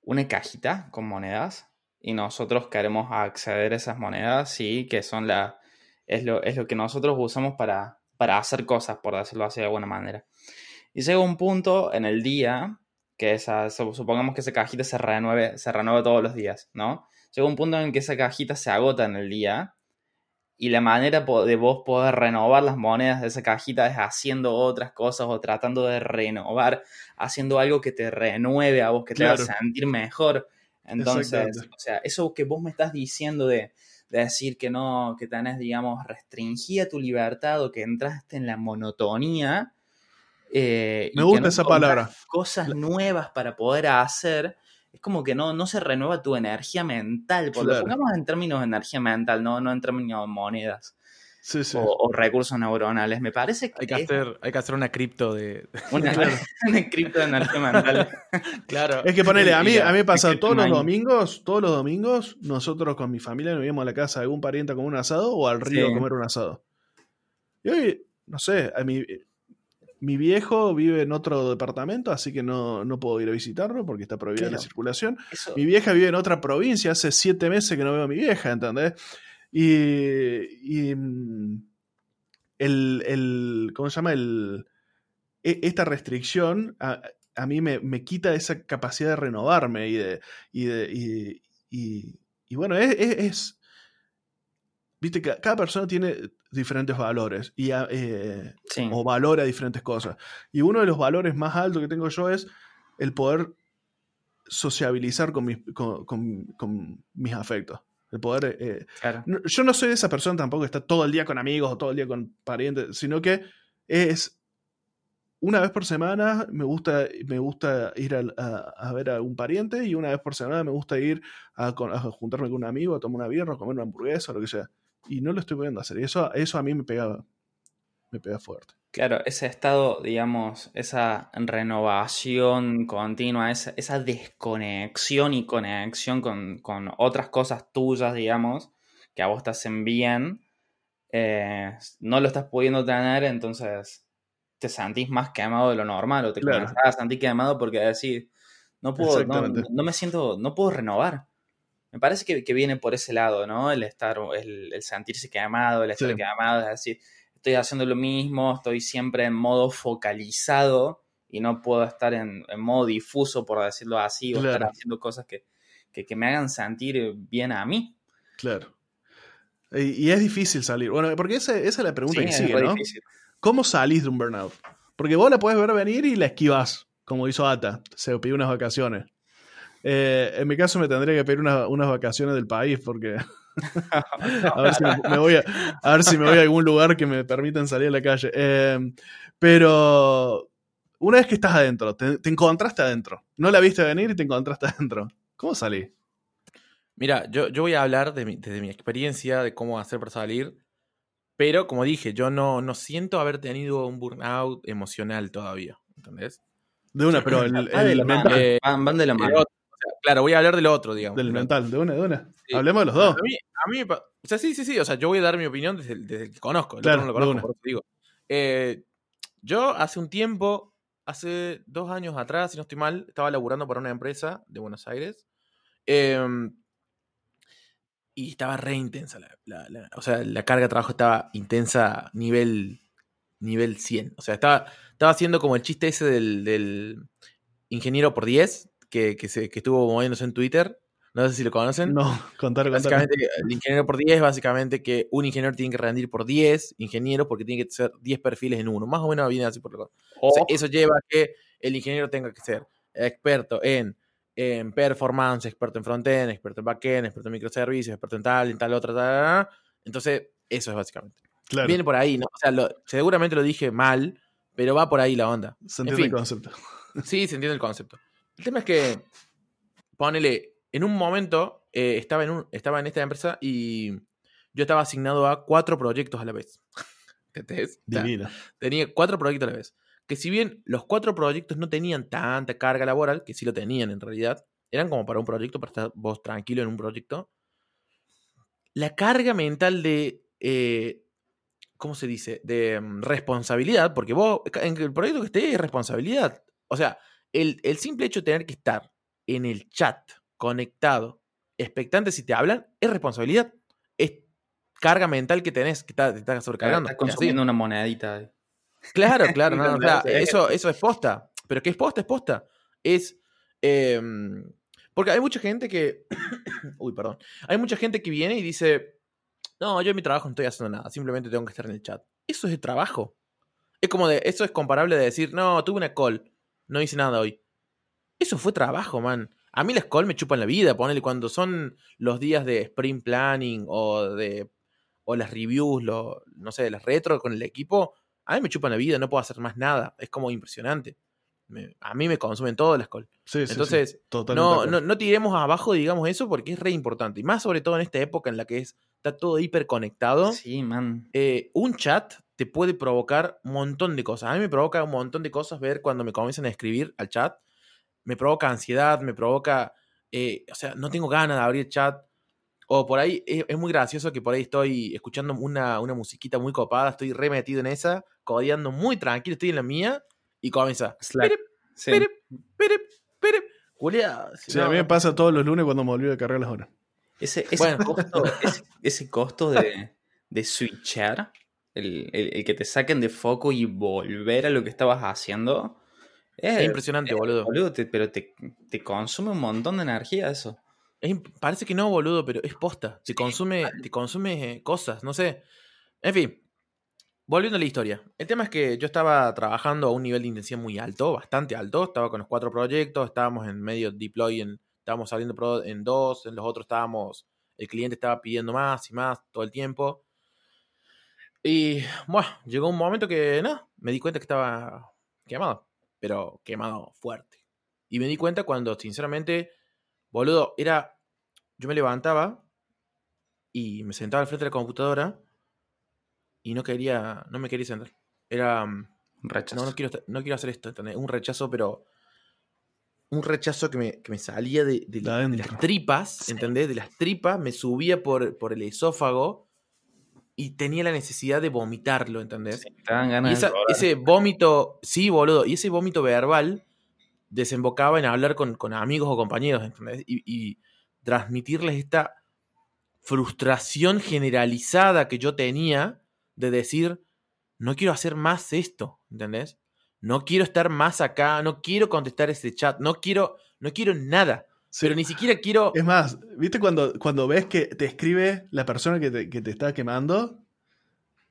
una cajita con monedas. Y nosotros queremos acceder a esas monedas, sí, que son la. Es lo, es lo que nosotros usamos para, para hacer cosas, por decirlo así de alguna manera. Y llega un punto en el día que esa, su- supongamos que esa cajita se renueve, se renueve todos los días, ¿no? Llega un punto en que esa cajita se agota en el día y la manera de vos poder renovar las monedas de esa cajita es haciendo otras cosas o tratando de renovar, haciendo algo que te renueve a vos, que te Claro. haga sentir mejor. Entonces, o sea, eso que vos me estás diciendo de, de decir que no, que tenés, digamos, restringida tu libertad o que entraste en la monotonía. Eh, Me gusta no esa palabra. Cosas nuevas para poder hacer. Es como que no, no se renueva tu energía mental. Porque Claro. pongamos en términos de energía mental, no, no en términos de monedas Sí, sí. o, o recursos neuronales. Me parece que, Hay que es hacer, hay que hacer una cripto de. una, una cripto de energía mental. Claro. Es que ponele, a mí, a mí me pasa Es que todos los domingos, todos los domingos, nosotros con mi familia nos íbamos a la casa de algún pariente a comer un asado o al río Sí. a comer un asado. Y hoy, no sé, a mi, mi viejo vive en otro departamento, así que no, no puedo ir a visitarlo porque está prohibida la circulación. Eso, Mi vieja vive en otra provincia, hace siete meses que no veo a mi vieja, ¿entendés? Y, y, mm, el, el- ¿cómo se llama? El, e- esta restricción a, a mí me, me quita esa capacidad de renovarme y de... Y, de- y- y- bueno, es, es- es- Viste, que cada persona tiene diferentes valores y, a- eh, sí. o valora diferentes cosas. Y uno de los valores más altos que tengo yo es el poder sociabilizar con mis, con, con- con mis afectos. El poder... eh, claro. no- yo no soy de esa persona tampoco que está todo el día con amigos o todo el día con parientes, sino que es una vez por semana me gusta, me gusta ir a, a ver a un pariente y una vez por semana me gusta ir a, a juntarme con un amigo, a tomar una birra, a comer una hamburguesa o lo que sea. Y no lo estoy pudiendo hacer. Y eso, eso a mí me pega, me pega fuerte. Claro, ese estado, digamos, esa renovación continua, esa, esa desconexión y conexión con, con otras cosas tuyas, digamos, que a vos te hacen bien, eh, no lo estás pudiendo tener, entonces te sentís más quemado de lo normal o te Claro. comenzás a sentir quemado porque decís, no puedo, no me siento, no puedo renovar. Me parece que, que viene por ese lado, ¿no? El estar, el, el sentirse quemado, el estar Sí. quemado, es decir, estoy haciendo lo mismo, estoy siempre en modo focalizado y no puedo estar en, en modo difuso, por decirlo así, o estar haciendo cosas que, que, que me hagan sentir bien a mí. Claro. Y, y es difícil salir. Bueno, porque esa, esa es la pregunta Sí, que sigue, ¿no? difícil. ¿Cómo salís de un burnout? Porque vos la puedes ver venir y la esquivas, como hizo Ata. Se pidió unas vacaciones. Eh, en mi caso me tendría que pedir una- unas vacaciones del país porque a ver si me, me voy a, a ver si me voy a algún lugar que me permitan salir a la calle. Eh, pero una vez que estás adentro, te, te encontraste adentro. No la viste venir y te encontraste adentro. ¿Cómo salí? Mira, yo, yo voy a hablar de mi, desde mi experiencia, de cómo hacer para salir. Pero, como dije, yo no, no siento haber tenido un burnout emocional todavía. ¿Entendés? De una, pero el, de el la mental. Eh, van, van de la mano. Claro, voy a hablar del otro, digamos. Del mental, de una, de una. Sí. Hablemos de los dos. A mí, a mí o sea, sí, sí, sí. O sea, yo voy a dar mi opinión desde el, desde el que conozco. El Claro, otro no lo de conozco, una. por eso digo. Eh, yo hace un tiempo, hace dos años atrás, si no estoy mal, estaba laburando para una empresa de Buenos Aires. em, y estaba re intensa. La, la- la- o sea, la carga de trabajo estaba intensa nivel, nivel 100. O sea, estaba, estaba haciendo como el chiste ese del, del ingeniero por 10, que, que, se, que estuvo moviéndose en Twitter. No sé si lo conocen. No, contar, contar. Básicamente, el ingeniero por 10 es básicamente que un ingeniero tiene que rendir por 10 ingenieros porque tiene que ser 10 perfiles en uno. Más o menos viene así por lo O- Eso lleva a que el ingeniero tenga que ser experto en, en performance, experto en frontend, experto en backend, experto en microservicios, experto en tal, en tal otra, tal, tal. Entonces, eso es básicamente. Claro, Viene por ahí, ¿no? O sea, lo- seguramente lo dije mal, pero va por ahí la onda. se en entiende fin. el concepto. Sí, se entiende el concepto. El tema es que, ponele, en un momento eh, estaba, en un, estaba en esta empresa y yo estaba asignado a cuatro proyectos a la vez. ¿Entendés? O sea, Divino. tenía cuatro proyectos a la vez. Que si bien los cuatro proyectos no tenían tanta carga laboral, que sí lo tenían en realidad, eran como para un proyecto, para estar vos tranquilo en un proyecto, la carga mental de, eh, ¿cómo se dice? De mm, responsabilidad, porque vos, en el proyecto que esté es responsabilidad. O sea, el, el simple hecho de tener que estar en el chat, conectado, expectante si te hablan, es responsabilidad. Es carga mental que tenés, que está- te está sobrecargando. Estás consumiendo una monedita. Claro, claro, no, no, o sea, ¿Entendés? eso, eso es posta. Pero ¿qué es posta? Es posta. Es. em, porque hay mucha gente que. Uy, perdón. Hay mucha gente que viene y dice: No, yo en mi trabajo no estoy haciendo nada, simplemente tengo que estar en el chat. Eso es el trabajo. Es como de. Eso es comparable de decir: No, tuve una call, no hice nada hoy. Eso fue trabajo, man. A mí las call me chupan la vida, ponele cuando son los días de sprint planning o de o las reviews, lo, no sé, las retro con el equipo, a mí me chupan la vida, no puedo hacer más nada, es como impresionante. Me- a mí me consumen todas las call. Sí, sí, Entonces, sí, de No, no, no tiremos abajo, digamos eso, porque es re importante. Y más sobre todo en esta época en la que es, está todo hiperconectado. Sí, man. eh, un chat te puede provocar un montón de cosas. A mí me provoca un montón de cosas ver cuando me comienzan a escribir al chat. Me provoca ansiedad, me provoca. eh, o sea, no tengo ganas de abrir chat. O por ahí es, es muy gracioso que por ahí estoy escuchando una, una musiquita muy copada, estoy re metido en esa, codeando muy tranquilo, estoy en la mía y comienza. Slack. Sí. pirip, pirip, pirip. Julia, Sí, a mí me pasa todos los lunes cuando me olvido de cargar las horas. Ese, ese Bueno. costo, ese, ese costo de, de switchar, el, el- el que te saquen de foco y volver a lo que estabas haciendo, es, Es impresionante, boludo. boludo, te- pero te, te consume un montón de energía eso. Es parece que no, boludo, pero es posta. Te consume, te consume eh, cosas, no sé. En fin, volviendo a la historia. El tema es que yo estaba trabajando a un nivel de intensidad muy alto, bastante alto. Estaba con los cuatro proyectos, estábamos en medio deploy, en, estábamos saliendo en dos, en los otros estábamos, el cliente estaba pidiendo más y más todo el tiempo. Y bueno, llegó un momento que no, me di cuenta que estaba quemado, pero quemado fuerte. Y me di cuenta cuando, sinceramente, boludo, era. Yo me levantaba y me sentaba al frente de la computadora y no quería, no me quería sentar. Era. mm, Un rechazo. No, no quiero, no quiero hacer esto, ¿entendés? Un rechazo, pero. Un rechazo que me, que me salía de, de- De de adentro. las tripas, ¿entendés? De las tripas, me subía por, por el esófago y tenía la necesidad de vomitarlo, ¿entendés? Sí, ganas Y esa- ese vómito, sí, boludo, y ese vómito verbal desembocaba en hablar con, con amigos o compañeros, ¿entendés? Y, y transmitirles esta frustración generalizada que yo tenía de decir, no quiero hacer más esto, ¿entendés? No quiero estar más acá, no quiero contestar ese chat, no quiero, no quiero nada, Sí. pero ni siquiera quiero... Es más, ¿viste cuando, cuando ves que te escribe la persona que te, que te está quemando?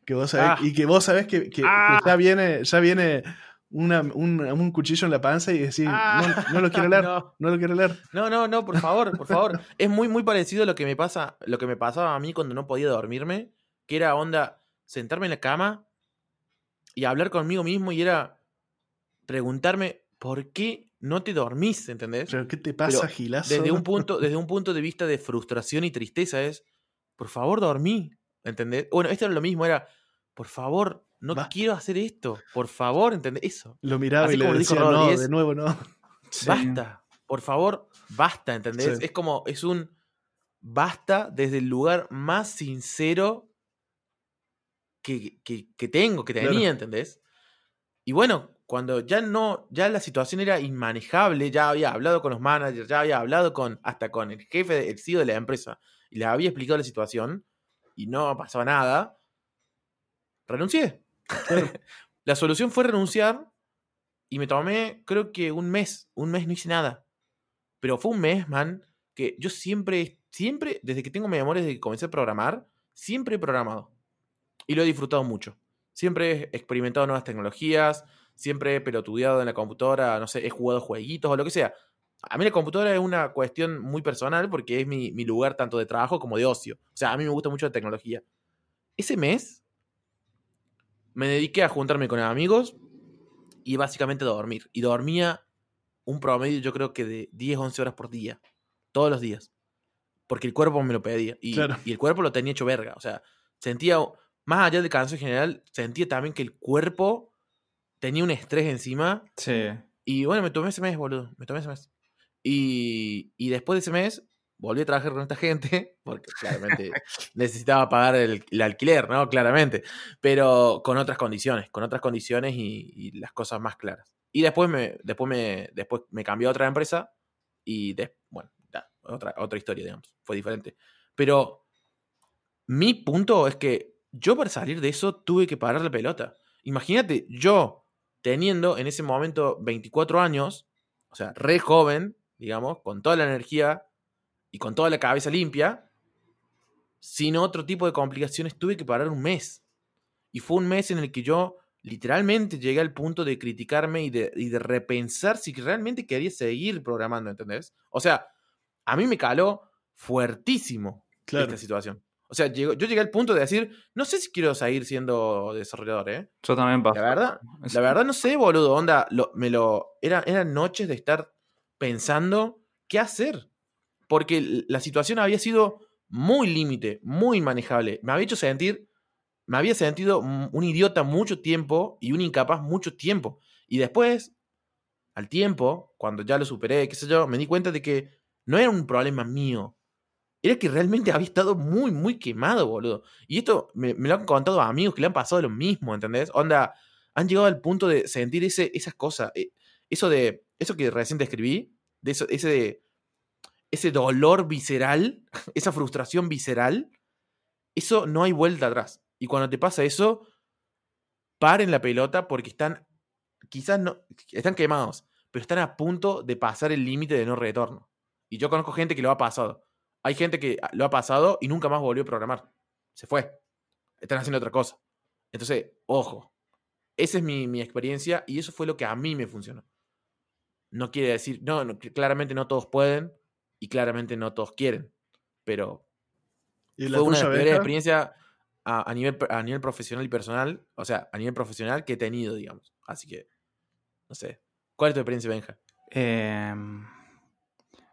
Que vos sabés, Ah. Y que vos sabés que, que- que Ah. ya viene, ya viene una- un, un cuchillo en la panza y decís, Ah. no, no lo quiero leer, No. no. lo quiero leer. No, no, no, por favor, por favor. Es muy, muy parecido a lo que me pasa, lo que me pasaba a mí cuando no podía dormirme, que era onda sentarme en la cama y hablar conmigo mismo y era preguntarme por qué no te dormís, ¿entendés? Pero, ¿qué te pasa, Pero Gilazo? Desde un punto, desde un punto de vista de frustración y tristeza es, por favor, dormí, ¿entendés? Bueno, esto era lo mismo, era, por favor, no Basta. quiero hacer esto, por favor, ¿entendés? Eso. Lo miraba Así y le decía, no, Rodríguez. de nuevo no. Sí. Basta, por favor, basta, ¿entendés? Sí. Es como, es un basta desde el lugar más sincero que, que- que tengo, que tenía, Claro. ¿entendés? Y bueno, cuando ya no, ya la situación era inmanejable, ya había hablado con los managers, ya había hablado con, hasta con el jefe, el CEO de la empresa, y le había explicado la situación, y no pasaba nada, renuncié. la solución fue renunciar, y me tomé, creo que un mes, un mes no hice nada. Pero fue un mes, man, que yo siempre, siempre, desde que tengo memoria, desde que comencé a programar, siempre he programado. Y lo he disfrutado mucho. Siempre he experimentado nuevas tecnologías, siempre he pelotudeado en la computadora, no sé, he jugado jueguitos o lo que sea. A mí la computadora es una cuestión muy personal porque es mi, mi lugar tanto de trabajo como de ocio. O sea, a mí me gusta mucho la tecnología. Ese mes me dediqué a juntarme con amigos y básicamente a dormir. Y dormía un promedio, yo creo que de 10, 11 horas por día. Todos los días. Porque el cuerpo me lo pedía. Y, Claro. y el cuerpo lo tenía hecho verga. O sea, sentía, más allá del cansancio general, sentía también que el cuerpo tenía un estrés encima. Sí. Y bueno, me tomé ese mes, boludo. Me tomé ese mes. Y, y después de ese mes, volví a trabajar con esta gente, porque claramente necesitaba pagar el, el alquiler, ¿no? Claramente. Pero con otras condiciones, con otras condiciones y, y las cosas más claras. Y después me, después me, después me cambió a otra empresa y, bueno, ya, otra, otra historia, digamos. Fue diferente. Pero mi punto es que yo para salir de eso tuve que parar la pelota. Imagínate, yo teniendo en ese momento 24 años, o sea, re joven, digamos, con toda la energía y con toda la cabeza limpia, sin otro tipo de complicaciones, tuve que parar un mes. Y fue un mes en el que yo literalmente llegué al punto de criticarme y de, y de repensar si realmente quería seguir programando, ¿entendés? O sea, a mí me caló fuertísimo Claro. esta situación. O sea, yo llegué al punto de decir, no sé si quiero seguir siendo desarrollador, ¿eh? Yo también pasó. La verdad, Es- La verdad no sé, boludo, onda, lo- me lo era, eran noches de estar pensando qué hacer. Porque la situación había sido muy límite, muy inmanejable. Me había hecho sentir, me había sentido un idiota mucho tiempo y un incapaz mucho tiempo. Y después, al tiempo, cuando ya lo superé, qué sé yo, me di cuenta de que no era un problema mío. Era que realmente había estado muy, muy quemado, boludo. Y esto me, lo han contado amigos que le han pasado lo mismo, ¿entendés? Onda, han llegado al punto de sentir ese, esas cosas. eh, Eso de. Eso que recién describí. De eso, ese Ese dolor visceral. Esa frustración visceral. Eso no hay vuelta atrás. Y cuando te pasa eso. Paren la pelota porque están. Quizás no. Están quemados. Pero están a punto de pasar el límite de no retorno. Y yo conozco gente que lo ha pasado. Hay gente que lo ha pasado y nunca más volvió a programar. Se fue. Están haciendo otra cosa. Entonces, ojo. Esa es mi, mi experiencia y eso fue lo que a mí me funcionó. No quiere decir, no, no, que claramente no todos pueden y claramente no todos quieren, pero ¿Y la fue una de las peores experiencias a, a nivel, a nivel profesional y personal, o sea, a nivel profesional que he tenido, digamos. Así que, no sé. ¿Cuál es tu experiencia, Benja? Em,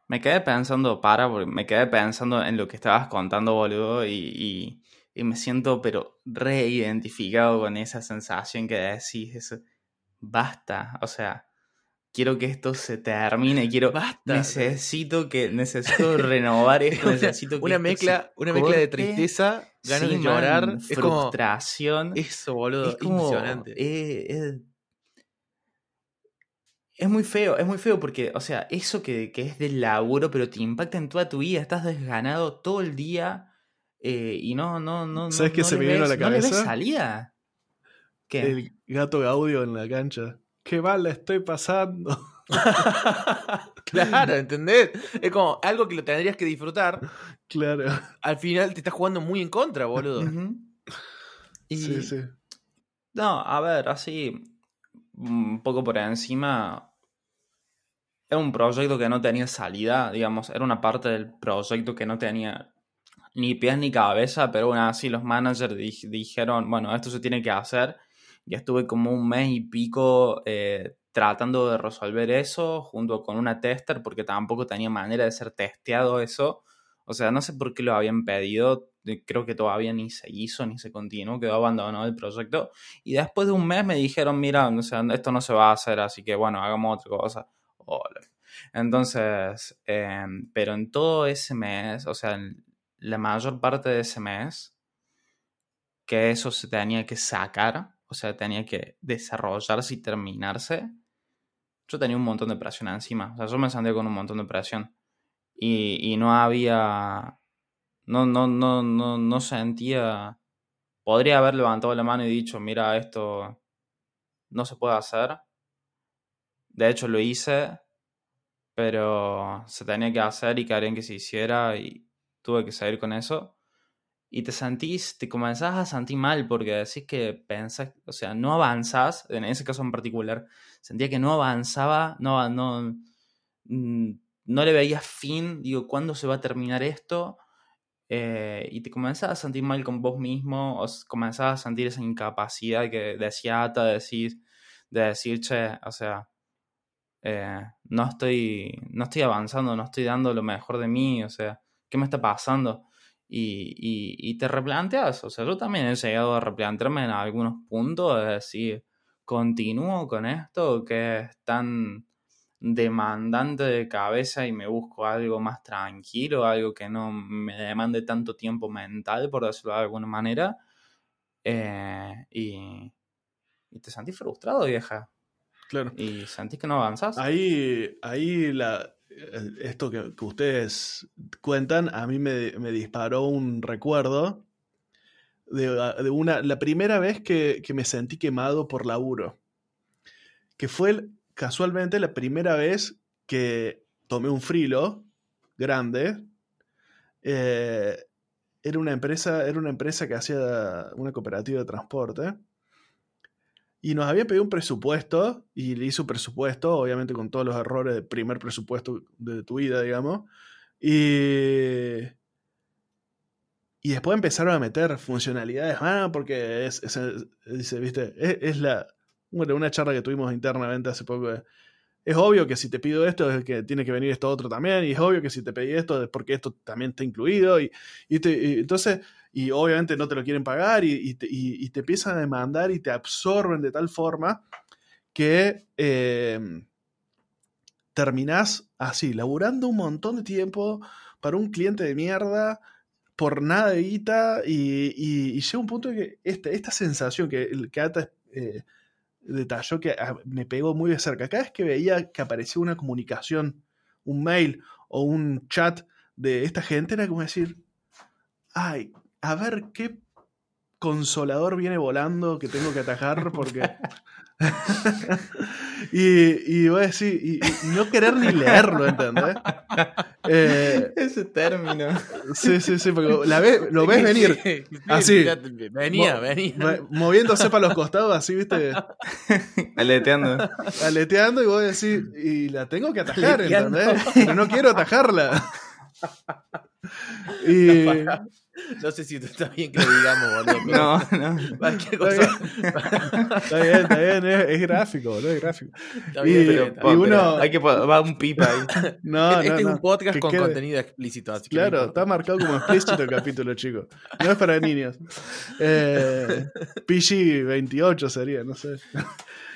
me quedé pensando, para, porque me quedé pensando en lo que estabas contando, boludo, y, y- y me siento, pero reidentificado con esa sensación que decís, eso, basta, o sea, quiero que esto se termine, quiero, Basta. necesito que, necesito renovar esto, Una- necesito que una esto se mezcla, una mezcla de tristeza, ganas Sí, de llorar. man, es como frustración. eso, boludo, es como, impresionante. eh, es, es muy feo, es muy feo porque, o sea, eso que, que es del laburo, pero te impacta en toda tu vida, estás desganado todo el día eh, y no, no, no. ¿Sabes no, qué no se me vino a la ¿No le ves cabeza? salida? ¿Qué? El gato Gaudio en la cancha. Qué mal la estoy pasando. claro, ¿entendés? Es como algo que lo tendrías que disfrutar. claro. Al final te estás jugando muy en contra, boludo. Y, Sí, sí. No, a ver, así, un poco por encima, era un proyecto que no tenía salida, digamos, era una parte del proyecto que no tenía ni pies ni cabeza, pero aún así los managers di- dijeron, bueno, esto se tiene que hacer. Y estuve como un mes y pico eh, tratando de resolver eso junto con una tester, porque tampoco tenía manera de ser testeado eso. O sea, no sé por qué lo habían pedido, creo que todavía ni se hizo, ni se continuó, quedó abandonado el proyecto. Y después de un mes me dijeron, mira, o sea, esto no se va a hacer, así que bueno, hagamos otra cosa. Entonces, eh, pero en todo ese mes, o sea, en la mayor parte de ese mes, que eso se tenía que sacar, o sea, tenía que desarrollarse y terminarse, yo tenía un montón de presión encima. O sea, yo me sentía con un montón de presión. Y, y no había. No, no, no, no, no sentía. Podría haber levantado la mano y dicho, mira, esto no se puede hacer. De hecho, lo hice, pero se tenía que hacer y querían que se hiciera y tuve que seguir con eso. Y te sentís, te comenzás a sentir mal porque decís que pensás, o sea, no avanzás, en ese caso en particular, sentía que no avanzaba, no, no, mm, no le veía fin, digo, ¿cuándo se va a terminar esto? Eh, y te comenzás a sentir mal con vos mismo, o comenzás a sentir esa incapacidad que decía Ata, de decir, de decir, che, o sea, eh, no, estoy, no estoy avanzando, no estoy dando lo mejor de mí, o sea, ¿qué me está pasando? Y, y, y te replanteas, o sea, yo también he llegado a replantearme en algunos puntos, es decir, continúo con esto que es tan demandante de cabeza y me busco algo más tranquilo, algo que no me demande tanto tiempo mental, por decirlo de alguna manera, eh, y, y te sentís frustrado, vieja, Claro. y sentís que no avanzás. Ahí, ahí la, esto que, que ustedes cuentan, a mí me, me disparó un recuerdo de, de una, la primera vez que, que me sentí quemado por laburo. Que fue casualmente la primera vez que tomé un frilo grande. Eh, era una empresa, era una empresa que hacía una cooperativa de transporte. Y nos habían pedido un presupuesto y le hice un presupuesto, obviamente con todos los errores del primer presupuesto de tu vida, digamos. Y, y después empezaron a meter funcionalidades, ah, porque es, dice, viste, es, la, bueno, una charla que tuvimos internamente hace poco. Es obvio que si te pido esto es que tiene que venir esto otro también, y es obvio que si te pedí esto es porque esto también está incluido, y, y te- entonces, y obviamente no te lo quieren pagar, y, te, y- te empiezan a demandar y te absorben de tal forma que eh, terminás así, laburando un montón de tiempo para un cliente de mierda por nada de guita y, llega un punto que esta, esta sensación que que Ata eh, detalló que ah, me pegó muy de cerca. Cada vez que veía que aparecía una comunicación, un mail o un chat de esta gente, era como decir, ay, a ver qué consolador viene volando que tengo que atajar porque... y, y voy a decir, y, y no querer ni leerlo, ¿entendés? Eh, Ese término. sí, sí, sí, porque la ve- lo ves venir. Sí, sí, Así. Venía, Mo- venía. mo- moviéndose para los costados, así, viste, Aleteando. aleteando, y vos decís, y la tengo que atajar, Aleteando. ¿entendés? Pero no quiero atajarla. Y, No sé si está bien que lo digamos, boludo. pero No, no. Cualquier cosa. está bien, está bien, es, es gráfico, boludo, es gráfico. Está Y- bien, pero- y bien. uno- Hay que va un pipa ahí. No, Este no, es no. un podcast Que con quede- contenido explícito, así Claro, está marcado como explícito el capítulo, chicos. No es para niños. Eh, PG 28 sería, no sé.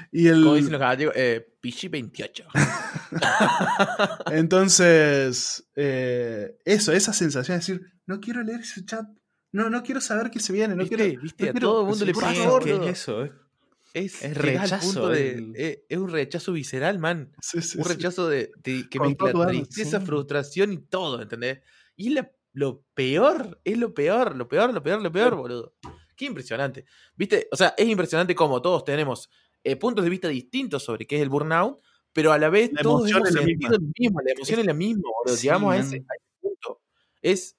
Y el, Como dicen los gallegos, eh, Pichi 28. Entonces, eh, eso, esa sensación de decir, no quiero leer ese chat, no, no quiero saber qué se viene, no ¿Viste? quiero... ¿Viste? no A quiero- todo el mundo le pasa. favor, ¿Qué no. es eso? Es- rechazo, de- el- es, es un rechazo visceral, man. Sí, sí, un sí. rechazo de, de- que Con mezcla tristeza, sí. frustración y todo, ¿entendés? Y es la- lo peor, es lo peor, lo peor, lo peor, lo peor, boludo. Qué impresionante. ¿Viste? O sea, es impresionante como todos tenemos eh, puntos de vista distintos sobre qué es el burnout, pero a la vez La todos hemos es sentido lo mismo, la emoción es la misma. Sí, Llegamos a ese, a ese punto. Es,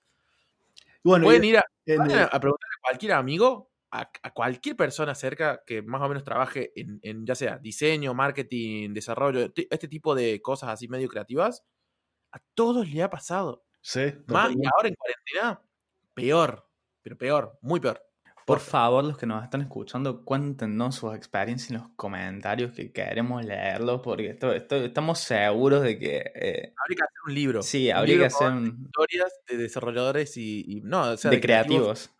Bueno, pueden ir a, en a preguntarle a cualquier amigo, a, a cualquier persona cerca que más o menos trabaje en, en ya sea diseño, marketing, desarrollo, este tipo de cosas así medio creativas, a todos le ha pasado. sí, Más, y ahora en cuarentena, peor, pero peor, muy peor. Por favor, los que nos están escuchando, cuéntenos sus experiencias en los comentarios que queremos leerlos porque esto- esto- estamos seguros de que... eh, Habría que hacer un libro. sí, Un habría que hacer un... historias de desarrolladores y, y- no, o sea, de creativos.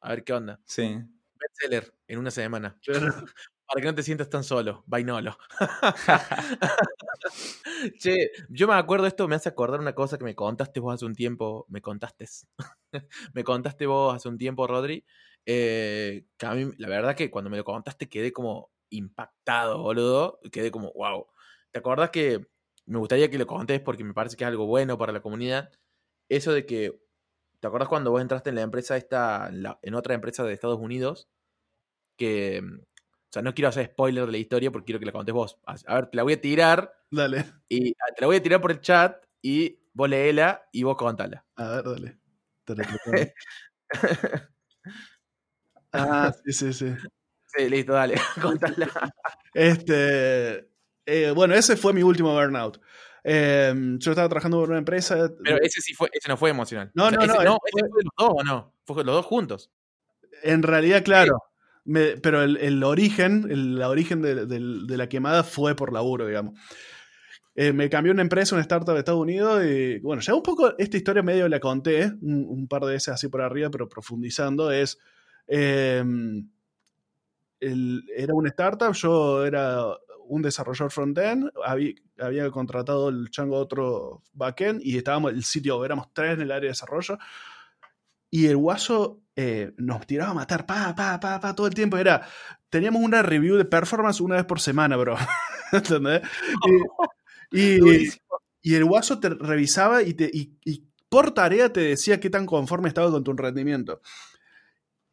A ver qué onda. Sí. Bestseller en una semana. Claro. Para que no te sientas tan solo. Vainolo. che, yo me acuerdo esto, me hace acordar una cosa que me contaste vos hace un tiempo. Me contaste. me contaste vos hace un tiempo, Rodri. eh, que a mí, la verdad que cuando me lo contaste quedé como impactado, boludo. Quedé como, wow. ¿Te acordás que me gustaría que lo contés porque me parece que es algo bueno para la comunidad? Eso de que, ¿te acordás cuando vos entraste en la empresa esta, en, la- en otra empresa de Estados Unidos? Que, o sea, no quiero hacer spoiler de la historia porque quiero que la contés vos. A ver, te la voy a tirar Dale, y ah, te la voy a tirar por el chat y vos leela y vos contala. a ver, dale. Te. Ah, sí, sí, sí. Sí, listo, dale, contala. Este, eh, bueno, ese fue mi último burnout. Eh, yo estaba trabajando por una empresa. Pero ese sí fue, ese no fue emocional. No, no, ese, no, no, ese ese fue de los dos, ¿o no? Fue los dos juntos. En realidad, claro. Me- pero el, el origen, el, la origen de, del- de la quemada fue por laburo, digamos. Eh, me cambió una empresa, una startup de Estados Unidos y bueno, ya un poco esta historia medio la conté, un, un par de veces así por arriba, pero profundizando, es... eh, el- era una startup, yo era un desarrollador frontend, había, había contratado el chango otro backend y estábamos el sitio, éramos tres en el área de desarrollo. Y el guaso eh, nos tiraba a matar, pa, pa, pa, pa, todo el tiempo. Era, teníamos una review de performance una vez por semana, bro. ¿Entendés? Y, y- Durísimo. y el guaso te revisaba y, te, y, y por tarea te decía qué tan conforme estaba con tu rendimiento.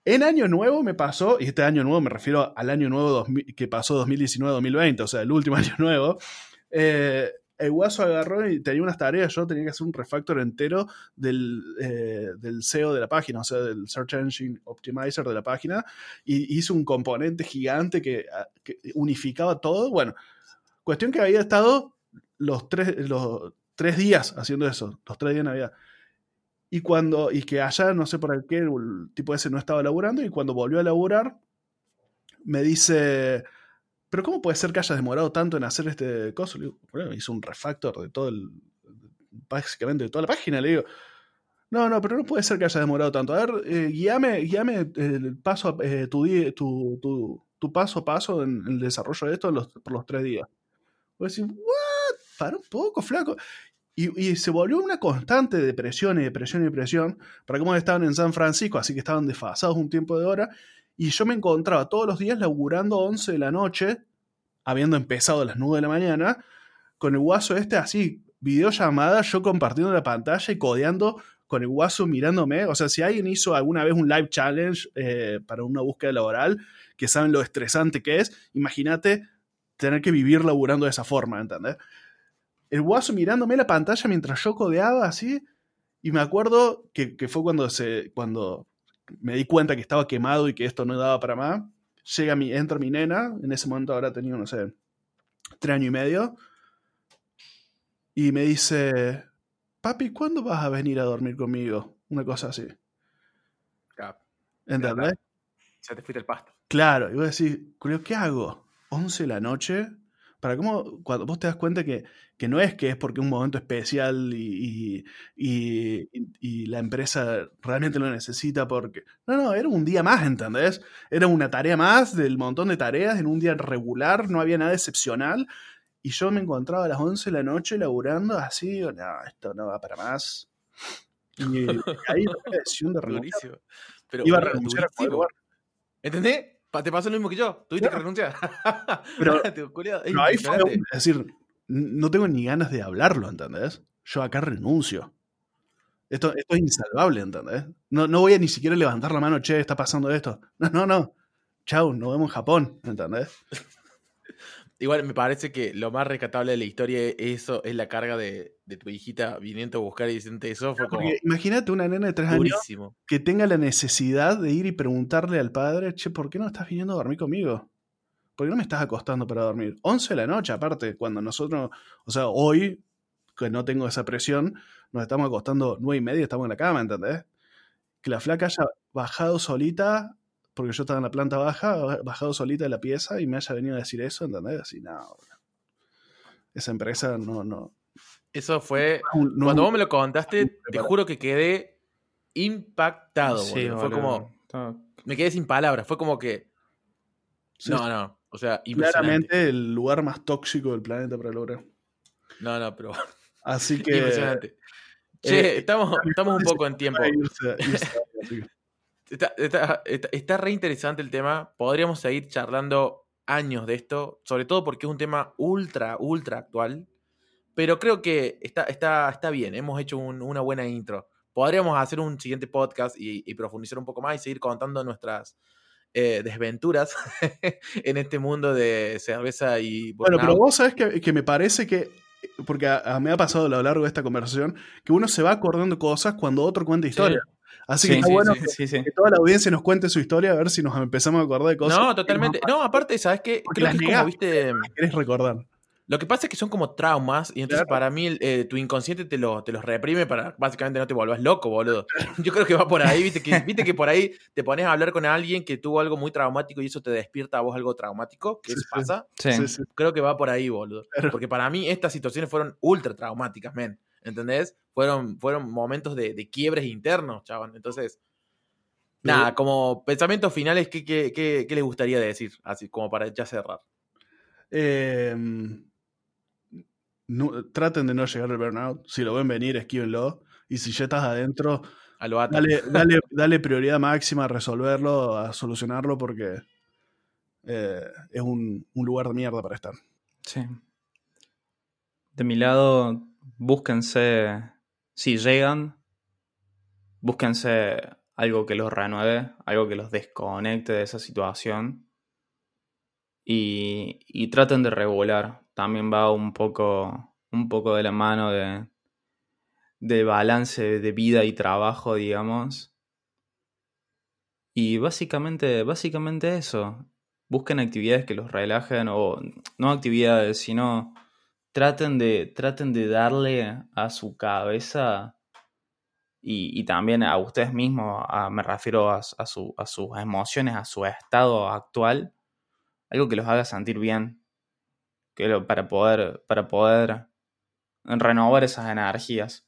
En año nuevo me pasó, y este año nuevo me refiero al año nuevo 2000 que pasó 2019-2020, o sea, el último año nuevo. eh, el guaso agarró y tenía unas tareas, yo tenía que hacer un refactor entero del, eh, del SEO de la página, o sea, del Search Engine Optimizer de la página, y hizo un componente gigante que, ah, que unificaba todo. Bueno, cuestión que había estado los tres, los tres días haciendo eso, los tres días de Navidad. Y cuando, y que allá, no sé por qué, el tipo ese no estaba laburando, y cuando volvió a laburar, me dice, pero ¿cómo puede ser que hayas demorado tanto en hacer este coso? Le digo, bueno, hizo un refactor de todo el, básicamente de toda la página, le digo, no, no, pero no puede ser que haya demorado tanto. A ver, eh, guíame, guíame el paso, eh, tu, tu, tu, tu, paso a paso en, el desarrollo de esto los, por los tres días. Voy decir, ¿what? Para un poco, flaco. Y, se volvió una constante de presión y de presión y presión. Para cómo estaban en San Francisco, así que estaban desfasados un tiempo de hora. Y yo me encontraba todos los días laburando 11 de la noche, habiendo empezado a las 9 de la mañana, con el guaso este así, videollamada, yo compartiendo la pantalla y codeando con el guaso mirándome. O sea, si alguien hizo alguna vez un live challenge eh, para una búsqueda laboral, que saben lo estresante que es, imagínate tener que vivir laburando de esa forma, ¿entendés? El guaso mirándome la pantalla mientras yo codeaba así, y me acuerdo que, que fue cuando, se, cuando me di cuenta que estaba quemado y que esto no daba para más. Llega mi, entra mi nena, en ese momento ahora tenía, no sé, tres años y medio, y me dice, papi, ¿cuándo vas a venir a dormir conmigo? Una cosa así. ¿Entendés? Ya te fuiste el pasto. Claro, y voy a decir, ¿qué hago? ¿11 de la noche? Para cómo, cuando vos te das cuenta que, que no es que es porque un momento especial y, y, y, la empresa realmente lo necesita porque... No, no, era un día más, ¿entendés? Era una tarea más del montón de tareas en un día regular, no había nada excepcional. Y yo me encontraba a las 11 de la noche laburando así, no, esto no va para más. Y ahí la decisión de renunciar. Pero, Iba a renunciar a lugar. ¿Entendés? Te pasó lo mismo que yo. Tuviste que renunciar. Pero, no, ahí fue es decir, no tengo ni ganas de hablarlo, ¿entendés? Yo acá renuncio. Esto, esto es insalvable, ¿entendés? No, no voy a ni siquiera levantar la mano, che, está pasando esto. No, no, no. Chau, nos vemos en Japón, ¿entendés? Igual me parece que lo más rescatable de la historia es eso, es la carga de, de tu hijita viniendo a buscar y diciendo eso. Fue como imagínate una nena de tres durísimo. años que tenga la necesidad de ir y preguntarle al padre, che, ¿por qué no estás viniendo a dormir conmigo? ¿Por qué no me estás acostando para dormir? 11 de la noche, aparte, cuando nosotros, o sea, hoy, que no tengo esa presión, nos estamos acostando nueve y media, estamos en la cama, ¿entendés? Que la flaca haya bajado solita porque yo estaba en la planta baja, bajado solita de la pieza y me haya venido a decir eso, ¿entendés? Así, no, esa empresa no, no. Eso fue, no, cuando vos me lo contaste, te juro que quedé impactado, sí, fue como, me quedé sin palabras, fue como que, no, no, o sea, Claramente el lugar más tóxico del planeta para lograr. No, no, pero... Así que... Impresionante. Che, eh, estamos, estamos un poco en tiempo. Está, está, está, re interesante el tema. Podríamos seguir charlando años de esto, sobre todo porque es un tema ultra, ultra actual. Pero creo que está, está, está bien, hemos hecho una buena intro. Podríamos hacer un siguiente podcast y, profundizar un poco más y seguir contando nuestras eh, desventuras en este mundo de cerveza y... Bueno, pero vos sabés que, que me parece que porque me ha pasado a lo largo de esta conversación, que uno se va acordando cosas cuando otro cuenta historia. Así que está bueno que, toda la audiencia nos cuente su historia, a ver si nos empezamos a acordar de cosas. No, totalmente. No, aparte, ¿sabes qué? Creo que es como, viste. Querés recordar. Lo que pasa es que son como traumas y entonces para mí eh, tu inconsciente te, lo, te los reprime para básicamente no te vuelvas loco, boludo. Yo creo que va por ahí, viste que, viste que por ahí te pones a hablar con alguien que tuvo algo muy traumático y eso te despierta a vos algo traumático. ¿Qué pasa? Sí. Creo que va por ahí, boludo. Porque para mí estas situaciones fueron ultra traumáticas, men. ¿Entendés? Fueron, fueron momentos de, de quiebres internos, chaval. Entonces, Nada, como pensamientos finales, ¿qué, qué, qué, les gustaría decir? Así como para ya cerrar. Em, traten de no llegar al burnout. Si lo ven venir, esquívenlo. Y si ya estás adentro, dale, dale, dale, prioridad máxima a resolverlo, a solucionarlo, porque eh, es un, un lugar de mierda para estar. Sí. De mi lado, búsquense, si llegan, búsquense algo que los renueve, algo que los desconecte de esa situación. Y, traten de regular. También va un poco un poco de la mano de, de balance de vida y trabajo, digamos. Y básicamente, básicamente eso. Busquen actividades que los relajen o no actividades, sino traten de, traten de darle a su cabeza y, también a ustedes mismos, me refiero a, a, su, a sus emociones, a su estado actual, algo que los haga sentir bien, que para poder, para poder renovar esas energías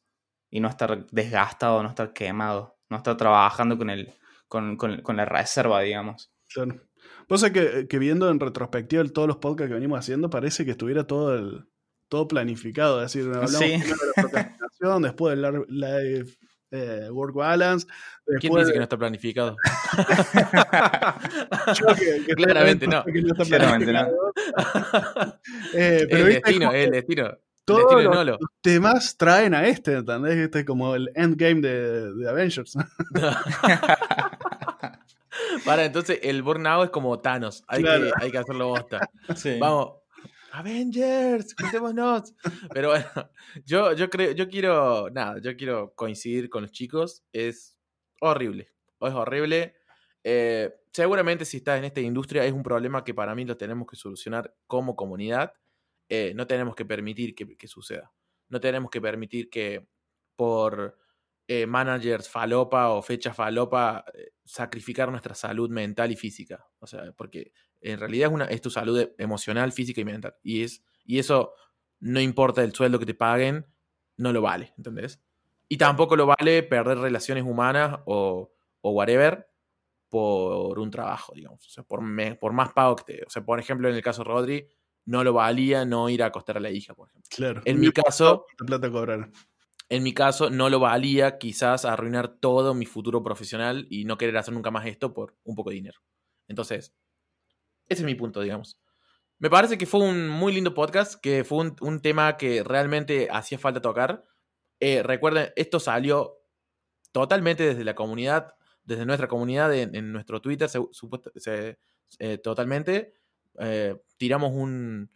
y no estar desgastado, no estar quemado, no estar trabajando con, el, con, con, la reserva, digamos. Claro. Vos que, que viendo en retrospectiva todos los podcasts que venimos haciendo, parece que estuviera todo el, todo planificado. Es decir, hablamos de la procrastinación, después del live eh, work balance. ¿Quién dice que no está planificado? Claramente no. Claramente no. Eh, el destino, el destino. Todos los, temas traen a este, ¿entendés? Este es como el endgame de, de Avengers. Para, entonces el Burnout es como Thanos. Hay, que, hay que hacerlo bosta. Vamos, Avengers, juntémonos. Pero bueno, yo, yo creo, yo quiero, nada, yo quiero coincidir con los chicos. Es horrible. Es horrible. Eh, seguramente si estás en esta industria es un problema que para mí lo tenemos que solucionar como comunidad. Eh, no tenemos que permitir que, suceda. No tenemos que permitir que por eh, managers falopa o fechas falopa sacrificar nuestra salud mental y física. O sea, porque en realidad es, una, es tu salud emocional, física y mental. Y, es, y eso no importa el sueldo que te paguen, no lo vale, ¿entendés? Y tampoco lo vale perder relaciones humanas o, o whatever por un trabajo, digamos. O sea, por, por más pago que te... O sea, por ejemplo, en el caso de Rodri, no lo valía no ir a acostar a la hija, por ejemplo. Claro. En mi caso... plata cobrar. En mi caso, no lo valía quizás arruinar todo mi futuro profesional y no querer hacer nunca más esto por un poco de dinero. Entonces, ese es mi punto, digamos. Me parece que fue un muy lindo podcast, que fue un, tema que realmente hacía falta tocar. Eh, recuerden, esto salió totalmente desde la comunidad, desde nuestra comunidad en, nuestro Twitter, eh, totalmente. Eh, tiramos un,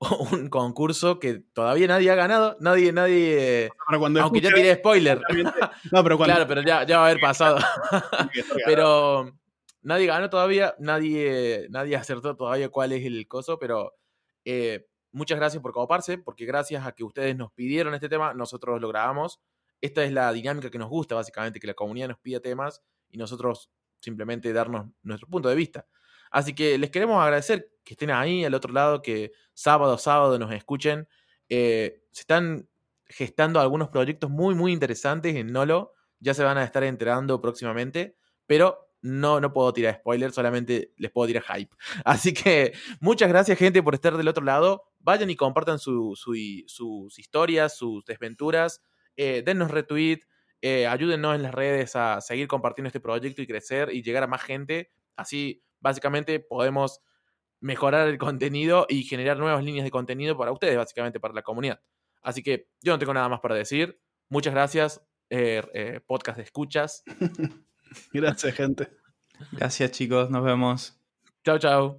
un concurso que todavía nadie ha ganado. Nadie, nadie. aunque ya tiré spoiler. No, pero Claro, pero ya, ya va a haber pasado. pero Nadie ganó todavía, nadie, nadie acertó todavía cuál es el coso, pero eh, muchas gracias por coparse, porque gracias a que ustedes nos pidieron este tema, nosotros lo grabamos. Esta es la dinámica que nos gusta, básicamente, que la comunidad nos pida temas y nosotros simplemente darnos nuestro punto de vista. Así que les queremos agradecer que estén ahí al otro lado, que sábado sábado nos escuchen. Eh, se están gestando algunos proyectos muy, muy interesantes en Nolo. Ya se van a estar enterando próximamente, pero no, no puedo tirar spoilers, solamente les puedo tirar hype. Así que muchas gracias, gente, por estar del otro lado. Vayan y compartan sus historias, sus desventuras. Eh, dennos retweet. Eh, ayúdennos en las redes a seguir compartiendo este proyecto y crecer y llegar a más gente. Así, básicamente, podemos mejorar el contenido y generar nuevas líneas de contenido para ustedes, básicamente, para la comunidad. Así que yo no tengo nada más para decir. Muchas gracias, eh, podcast de escuchas. Gracias, gente. Gracias, chicos. Nos vemos. Chao, chao.